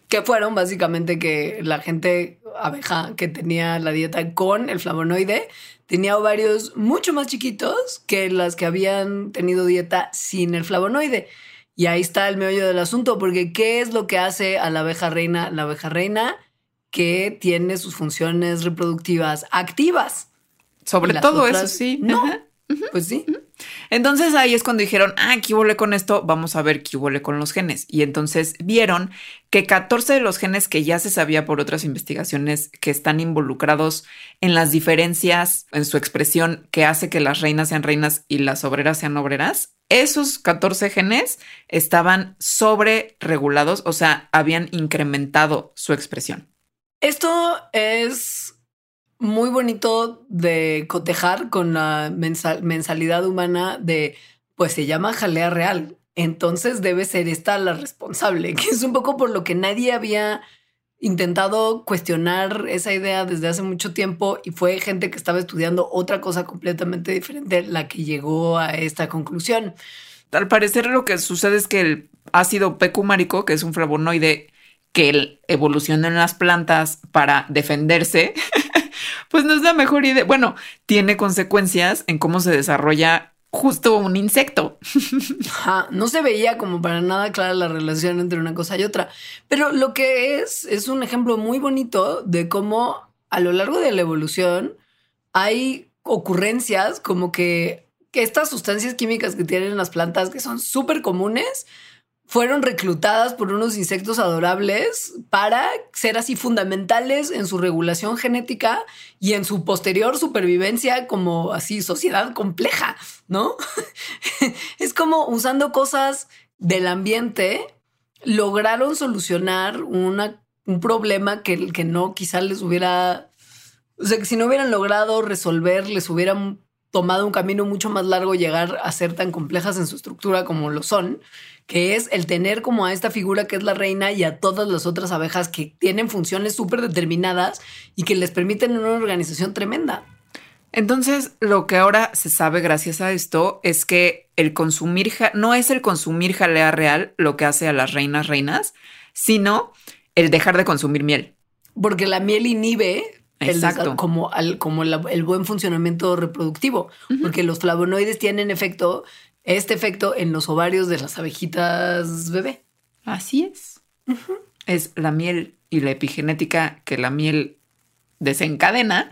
que fueron básicamente que la gente abeja que tenía la dieta con el flavonoide tenía ovarios mucho más chiquitos que las que habían tenido dieta sin el flavonoide. Y ahí está el meollo del asunto, porque ¿qué es lo que hace a la abeja reina? La abeja reina que tiene sus funciones reproductivas activas. Sobre todo otras, eso, sí. No, pues sí. Entonces ahí es cuando dijeron, ah, ¿qué huele con esto? Vamos a ver qué huele con los genes. Y entonces vieron que 14 de los genes que ya se sabía por otras investigaciones que están involucrados en las diferencias en su expresión que hace que las reinas sean reinas y las obreras sean obreras, esos 14 genes estaban sobre regulados, o sea, habían incrementado su expresión. Esto es muy bonito de cotejar con la mensal- mensalidad humana de, pues se llama jalea real. Entonces debe ser esta la responsable, que es un poco por lo que nadie había intentado cuestionar esa idea desde hace mucho tiempo y fue gente que estaba estudiando otra cosa completamente diferente la que llegó a esta conclusión. Al parecer lo que sucede es que el ácido pecumarico, que es un flavonoide que evoluciona en las plantas para defenderse, pues no es la mejor idea. Bueno, tiene consecuencias en cómo se desarrolla justo un insecto. No se veía como para nada clara la relación entre una cosa y otra. Pero lo que es, es un ejemplo muy bonito de cómo a lo largo de la evolución hay ocurrencias como que, que estas sustancias químicas que tienen las plantas, que son súper comunes, fueron reclutadas por unos insectos adorables para ser así fundamentales en su regulación genética y en su posterior supervivencia como así sociedad compleja, ¿no? es como usando cosas del ambiente lograron solucionar una, un problema que, que no quizá les hubiera, o sea, que si no hubieran logrado resolver, les hubieran tomado un camino mucho más largo llegar a ser tan complejas en su estructura como lo son, que es el tener como a esta figura que es la reina y a todas las otras abejas que tienen funciones súper determinadas y que les permiten una organización tremenda. Entonces, lo que ahora se sabe gracias a esto es que el consumir, no es el consumir jalea real lo que hace a las reinas reinas, sino el dejar de consumir miel. Porque la miel inhibe Exacto. como, al, como el buen funcionamiento reproductivo, porque los flavonoides tienen efecto, este efecto en los ovarios de las abejitas bebé. Así es. Es la miel y la epigenética que la miel desencadena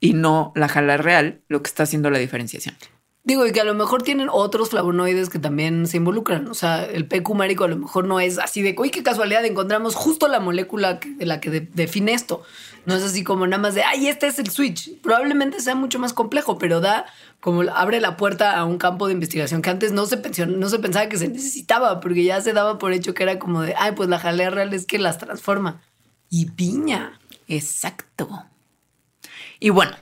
y no la jala real lo que está haciendo la diferenciación. Digo, y que a lo mejor tienen otros flavonoides que también se involucran. O sea, el P a lo mejor no es así de, uy, qué casualidad, encontramos justo la molécula de la que define esto. No es así como nada más de, ay, este es el switch. Probablemente sea mucho más complejo, pero da como abre la puerta a un campo de investigación que antes no se, no se pensaba que se necesitaba, porque ya se daba por hecho que era como de, ay, pues la jalea real es que las transforma. Y piña. Exacto. Y bueno,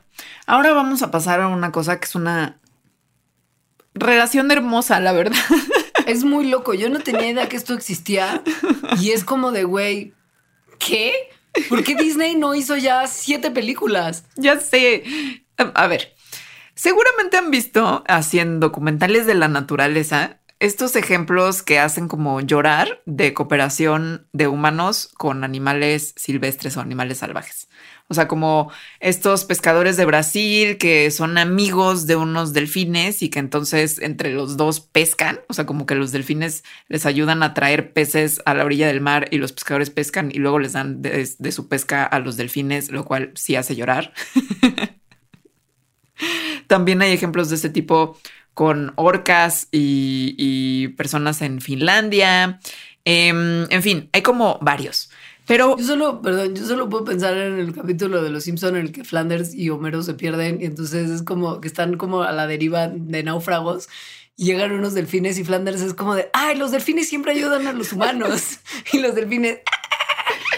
ahora vamos a pasar a una cosa que es una relación hermosa, la verdad. Es muy loco. Yo no tenía idea que esto existía. Y es como de, güey, ¿qué? ¿Por qué Disney no hizo ya siete películas? Ya sé. A ver, seguramente han visto haciendo documentales de la naturaleza estos ejemplos que hacen como llorar de cooperación de humanos con animales silvestres o animales salvajes. O sea, como estos pescadores de Brasil que son amigos de unos delfines y que entonces entre los dos pescan. O sea, como que los delfines les ayudan a traer peces a la orilla del mar y los pescadores pescan y luego les dan de, su pesca a los delfines, lo cual sí hace llorar. También hay ejemplos de ese tipo con orcas y, personas en Finlandia. Em, en fin, hay como varios. Pero yo solo, perdón, yo solo puedo pensar en el capítulo de Los Simpson en el que Flanders y Homero se pierden y entonces es como que están como a la deriva de náufragos y llegan unos delfines y Flanders es como de, ay, los delfines siempre ayudan a los humanos y los delfines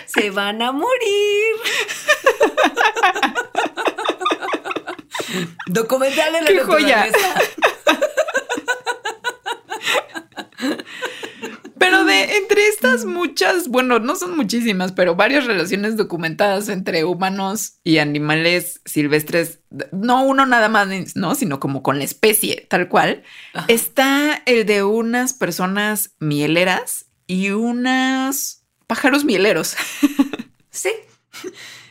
se van a morir. Documental en la ¡Qué joya! Pero de entre estas muchas, bueno, no son muchísimas, pero varias relaciones documentadas entre humanos y animales silvestres, no uno nada más, no, sino como con la especie, tal cual, está el de unas personas mieleras y unos pájaros mieleros. Sí,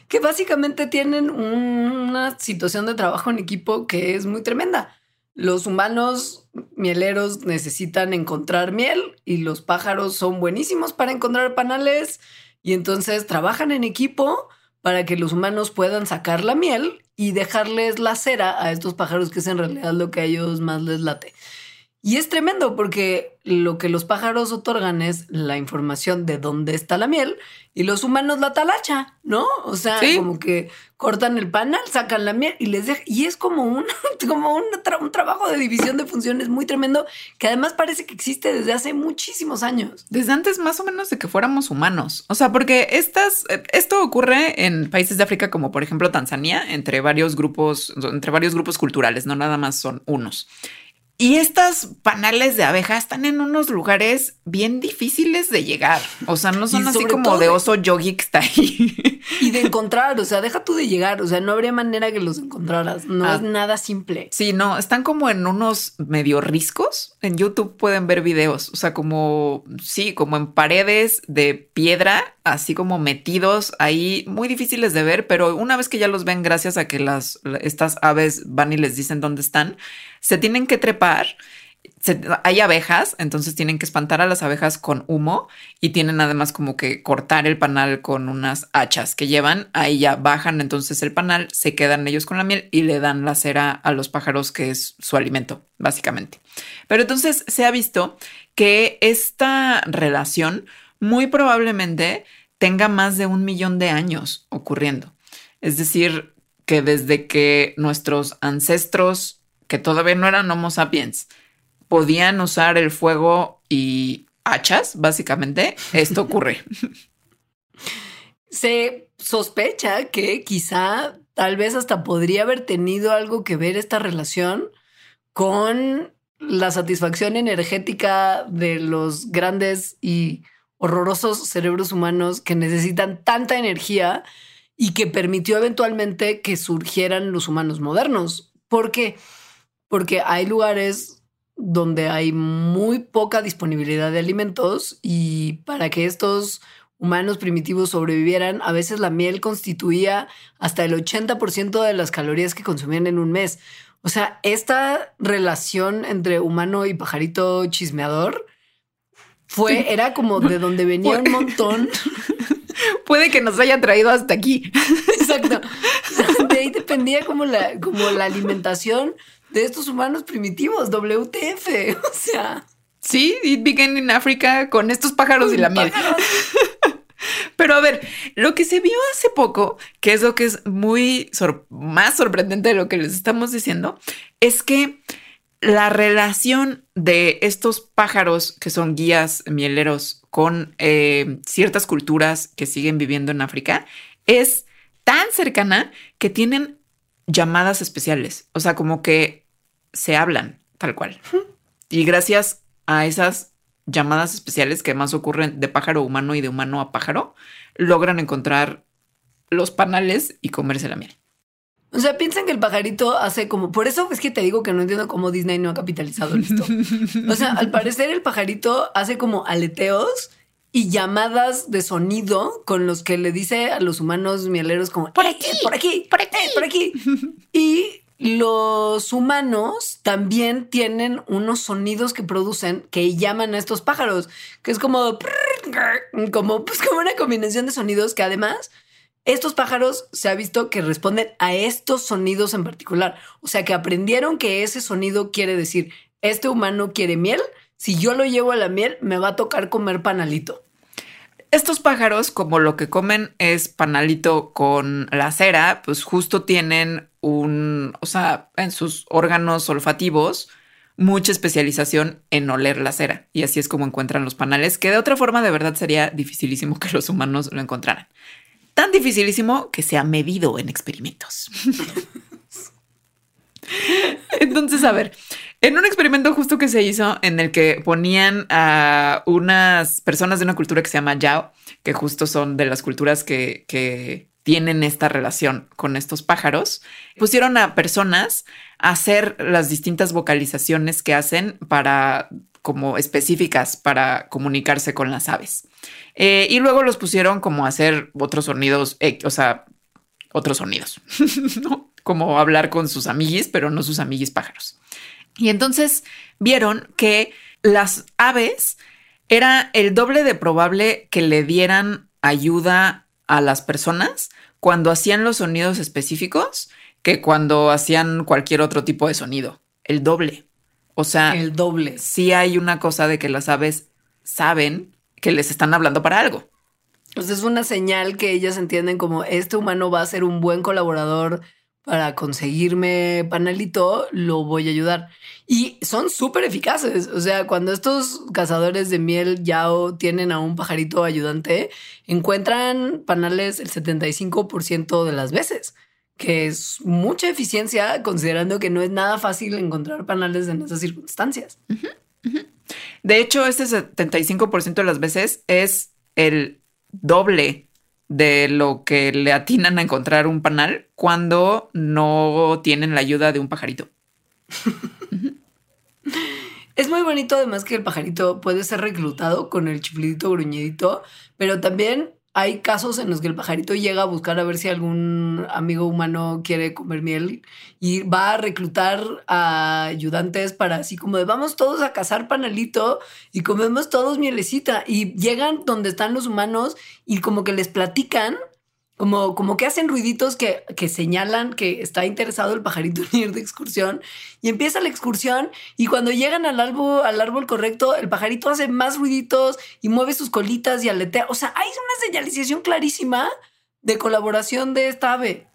que básicamente tienen una situación de trabajo en equipo que es muy tremenda. Los humanos mieleros necesitan encontrar miel y los pájaros son buenísimos para encontrar panales y entonces trabajan en equipo para que los humanos puedan sacar la miel y dejarles la cera a estos pájaros que es en realidad lo que a ellos más les late. Y es tremendo porque lo que los pájaros otorgan es la información de dónde está la miel y los humanos la talacha, ¿no? O sea, como que cortan el panal, sacan la miel y les dejan. Y es como, un, como un, un, trabajo de división de funciones muy tremendo que además parece que existe desde hace muchísimos años. Desde antes más o menos de que fuéramos humanos. O sea, porque estas, esto ocurre en países de África como por ejemplo Tanzania, entre varios grupos, entre varios grupos culturales, no nada más son unos. Y estas panales de abeja están en unos lugares bien difíciles de llegar. O sea, no son así como de oso yogi que está ahí. Y de encontrar, o sea, deja tú de llegar. O sea, no habría manera que los encontraras. No ah. es nada simple. Sí, no, están como en unos medio riscos. En YouTube pueden ver videos. O sea, como, sí, como en paredes de piedra, así como metidos ahí, muy difíciles de ver, pero una vez que ya los ven, gracias a que las, estas aves van y les dicen dónde están se tienen que trepar. hay abejas, entonces tienen que espantar a las abejas con humo y tienen además como que cortar el panal con unas hachas que llevan. Ahí ya bajan entonces el panal, se quedan ellos con la miel y le dan la cera a los pájaros que es su alimento, básicamente. Pero entonces se ha visto que esta relación muy probablemente tenga más de un millón de años ocurriendo. Es decir, que desde que nuestros ancestros que todavía no eran Homo sapiens, podían usar el fuego y hachas, básicamente, esto ocurre. Se sospecha que quizá tal vez hasta podría haber tenido algo que ver esta relación con la satisfacción energética de los grandes y horrorosos cerebros humanos que necesitan tanta energía y que permitió eventualmente que surgieran los humanos modernos. ¿Por qué? Porque hay lugares donde hay muy poca disponibilidad de alimentos y para que estos humanos primitivos sobrevivieran, a veces la miel constituía hasta el 80% de las calorías que consumían en un mes. O sea, esta relación entre humano y pajarito chismeador fue, era como de donde venía un montón. Puede que nos haya traído hasta aquí. Exacto. De ahí dependía como la, como la alimentación de estos humanos primitivos, WTF. O sea. Sí, it began in África con estos pájaros y la miel. Pero a ver, lo que se vio hace poco, que es lo que es muy más sorprendente de lo que les estamos diciendo, es que la relación de estos pájaros que son guías mieleros con eh, ciertas culturas que siguen viviendo en África es tan cercana que tienen llamadas especiales. O sea, como que se hablan tal cual. Y gracias a esas llamadas especiales que más ocurren de pájaro humano y de humano a pájaro, logran encontrar los panales y comerse la miel. O sea, piensan que el pajarito hace como. Por eso es que te digo que no entiendo cómo Disney no ha capitalizado esto. O sea, al parecer el pajarito hace como aleteos y llamadas de sonido con los que le dice a los humanos mieleros como por aquí, por aquí, por aquí, por aquí. Y los humanos también tienen unos sonidos que producen que llaman a estos pájaros, que es como, como, pues como una combinación de sonidos que además estos pájaros se ha visto que responden a estos sonidos en particular. O sea que aprendieron que ese sonido quiere decir, este humano quiere miel, si yo lo llevo a la miel, me va a tocar comer panalito. Estos pájaros, como lo que comen es panalito con la cera, pues justo tienen un, o sea, en sus órganos olfativos, mucha especialización en oler la cera. Y así es como encuentran los panales, que de otra forma de verdad sería dificilísimo que los humanos lo encontraran. Tan dificilísimo que se ha medido en experimentos. Entonces, a ver, en un experimento justo que se hizo en el que ponían a unas personas de una cultura que se llama Yao, que justo son de las culturas que, tienen esta relación con estos pájaros, pusieron a personas a hacer las distintas vocalizaciones que hacen para como específicas para comunicarse con las aves. Eh, y luego los pusieron como a hacer otros sonidos, eh, o sea, otros sonidos, como hablar con sus amiguis, pero no sus amiguis pájaros. Y entonces vieron que las aves era el doble de probable que le dieran ayuda a las personas cuando hacían los sonidos específicos que cuando hacían cualquier otro tipo de sonido. El doble. O sea, el doble. Sí hay una cosa de que las aves saben que les están hablando para algo. Pues es una señal que ellas entienden como este humano va a ser un buen colaborador para conseguirme panelito, lo voy a ayudar. Y son súper eficaces. O sea, cuando estos cazadores de miel yao tienen a un pajarito ayudante, encuentran panales el 75% de las veces, que es mucha eficiencia considerando que no es nada fácil encontrar panales en esas circunstancias. De hecho, este 75% de las veces es el doble de lo que le atinan a encontrar un panal cuando no tienen la ayuda de un pajarito. Es muy bonito además que el pajarito puede ser reclutado con el chiflidito gruñidito, pero también hay casos en los que el pajarito llega a buscar a ver si algún amigo humano quiere comer miel y va a reclutar a ayudantes para así como de vamos todos a cazar panelito y comemos todos mielecita y llegan donde están los humanos y como que les platican como, como que hacen ruiditos que, que señalan que está interesado el pajarito en ir de excursión y empieza la excursión y cuando llegan al árbol, al árbol correcto, el pajarito hace más ruiditos y mueve sus colitas y aletea. O sea, hay una señalización clarísima de colaboración de esta ave.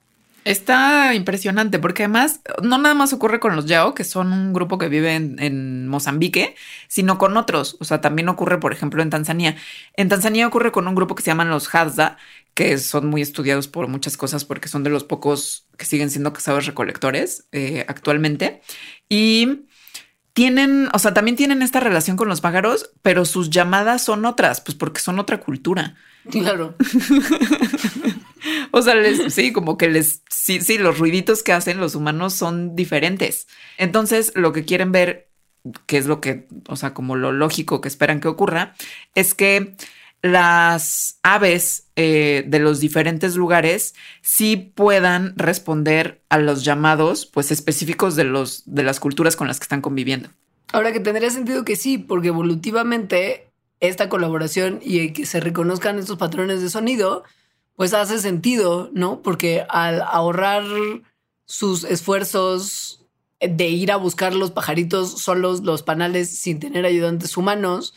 Está impresionante porque además no nada más ocurre con los Yao, que son un grupo que vive en, en, Mozambique, sino con otros. O sea, también ocurre, por ejemplo, en Tanzania. En Tanzania ocurre con un grupo que se llaman los Hadza, que son muy estudiados por muchas cosas porque son de los pocos que siguen siendo cazadores recolectores eh, actualmente. Y tienen, o sea, también tienen esta relación con los pájaros, pero sus llamadas son otras, pues porque son otra cultura. Claro. o sea, sí, como que les, sí, sí, los ruiditos que hacen los humanos son diferentes. Entonces, lo que quieren ver, que es lo que, o sea, como lo lógico que esperan que ocurra, es que las aves eh, de los diferentes lugares sí puedan responder a los llamados, pues específicos de los de las culturas con las que están conviviendo. Ahora que tendría sentido que sí, porque evolutivamente esta colaboración y que se reconozcan estos patrones de sonido, pues hace sentido, ¿no? Porque al ahorrar sus esfuerzos de ir a buscar los pajaritos solos, los panales, sin tener ayudantes humanos,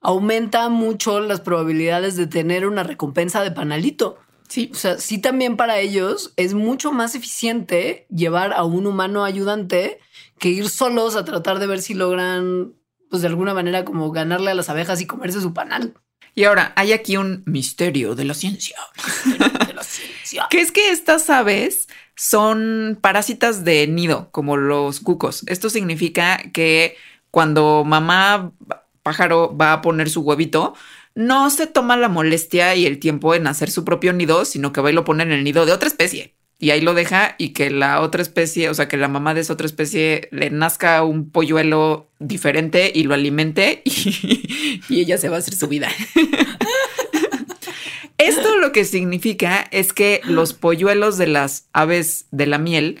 aumenta mucho las probabilidades de tener una recompensa de panalito. Sí. O sea, sí también para ellos es mucho más eficiente llevar a un humano ayudante que ir solos a tratar de ver si logran pues de alguna manera como ganarle a las abejas y comerse su panal. Y ahora, hay aquí un misterio de la ciencia. de la ciencia. que es que estas aves son parásitas de nido, como los cucos. Esto significa que cuando mamá pájaro va a poner su huevito, no se toma la molestia y el tiempo en hacer su propio nido, sino que va y lo pone en el nido de otra especie y ahí lo deja y que la otra especie, o sea, que la mamá de esa otra especie le nazca un polluelo diferente y lo alimente y, ella se va a hacer su vida. Esto lo que significa es que los polluelos de las aves de la miel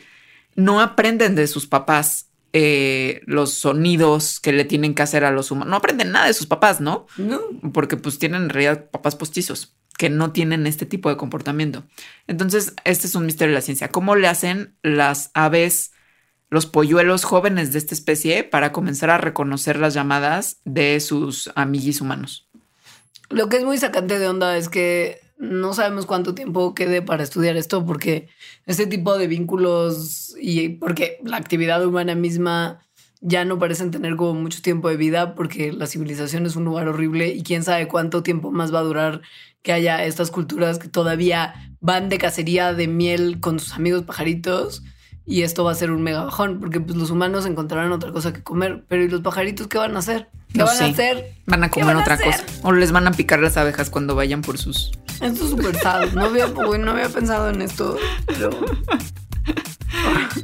no aprenden de sus papás eh, los sonidos que le tienen que hacer a los humanos. No aprenden nada de sus papás, ¿no? No. Porque pues tienen en realidad papás postizos que no tienen este tipo de comportamiento. Entonces, este es un misterio de la ciencia. ¿Cómo le hacen las aves, los polluelos jóvenes de esta especie para comenzar a reconocer las llamadas de sus amiguis humanos? Lo que es muy sacante de onda es que no sabemos cuánto tiempo quede para estudiar esto porque este tipo de vínculos y porque la actividad humana misma ya no parecen tener como mucho tiempo de vida porque la civilización es un lugar horrible y quién sabe cuánto tiempo más va a durar que haya estas culturas que todavía van de cacería de miel con sus amigos pajaritos y esto va a ser un mega bajón porque pues, los humanos encontrarán otra cosa que comer, pero ¿y los pajaritos qué van a hacer? ¿Qué van a hacer? Van a comer otra cosa o les van a picar las abejas cuando vayan por sus... Esto es súper sad. No había, no había pensado en esto, pero...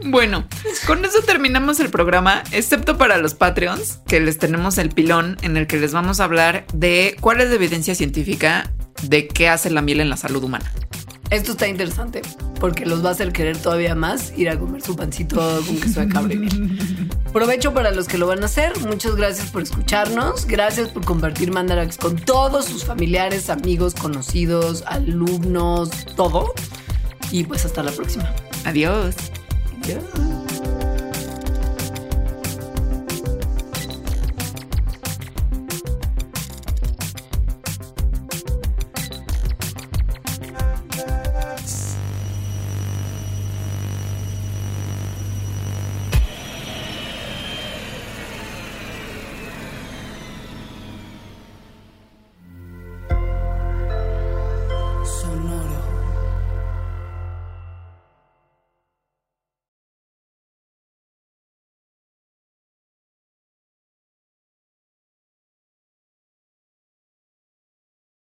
Bueno, con eso terminamos el programa, excepto para los Patreons, que les tenemos el pilón en el que les vamos a hablar de cuál es la evidencia científica de qué hace la miel en la salud humana. Esto está interesante porque los va a hacer querer todavía más ir a comer su pancito con queso de cabra Provecho para los que lo van a hacer. Muchas gracias por escucharnos. Gracias por compartir Mandarax con todos sus familiares, amigos, conocidos, alumnos, todo. Y pues hasta la próxima. Adiós. Adiós.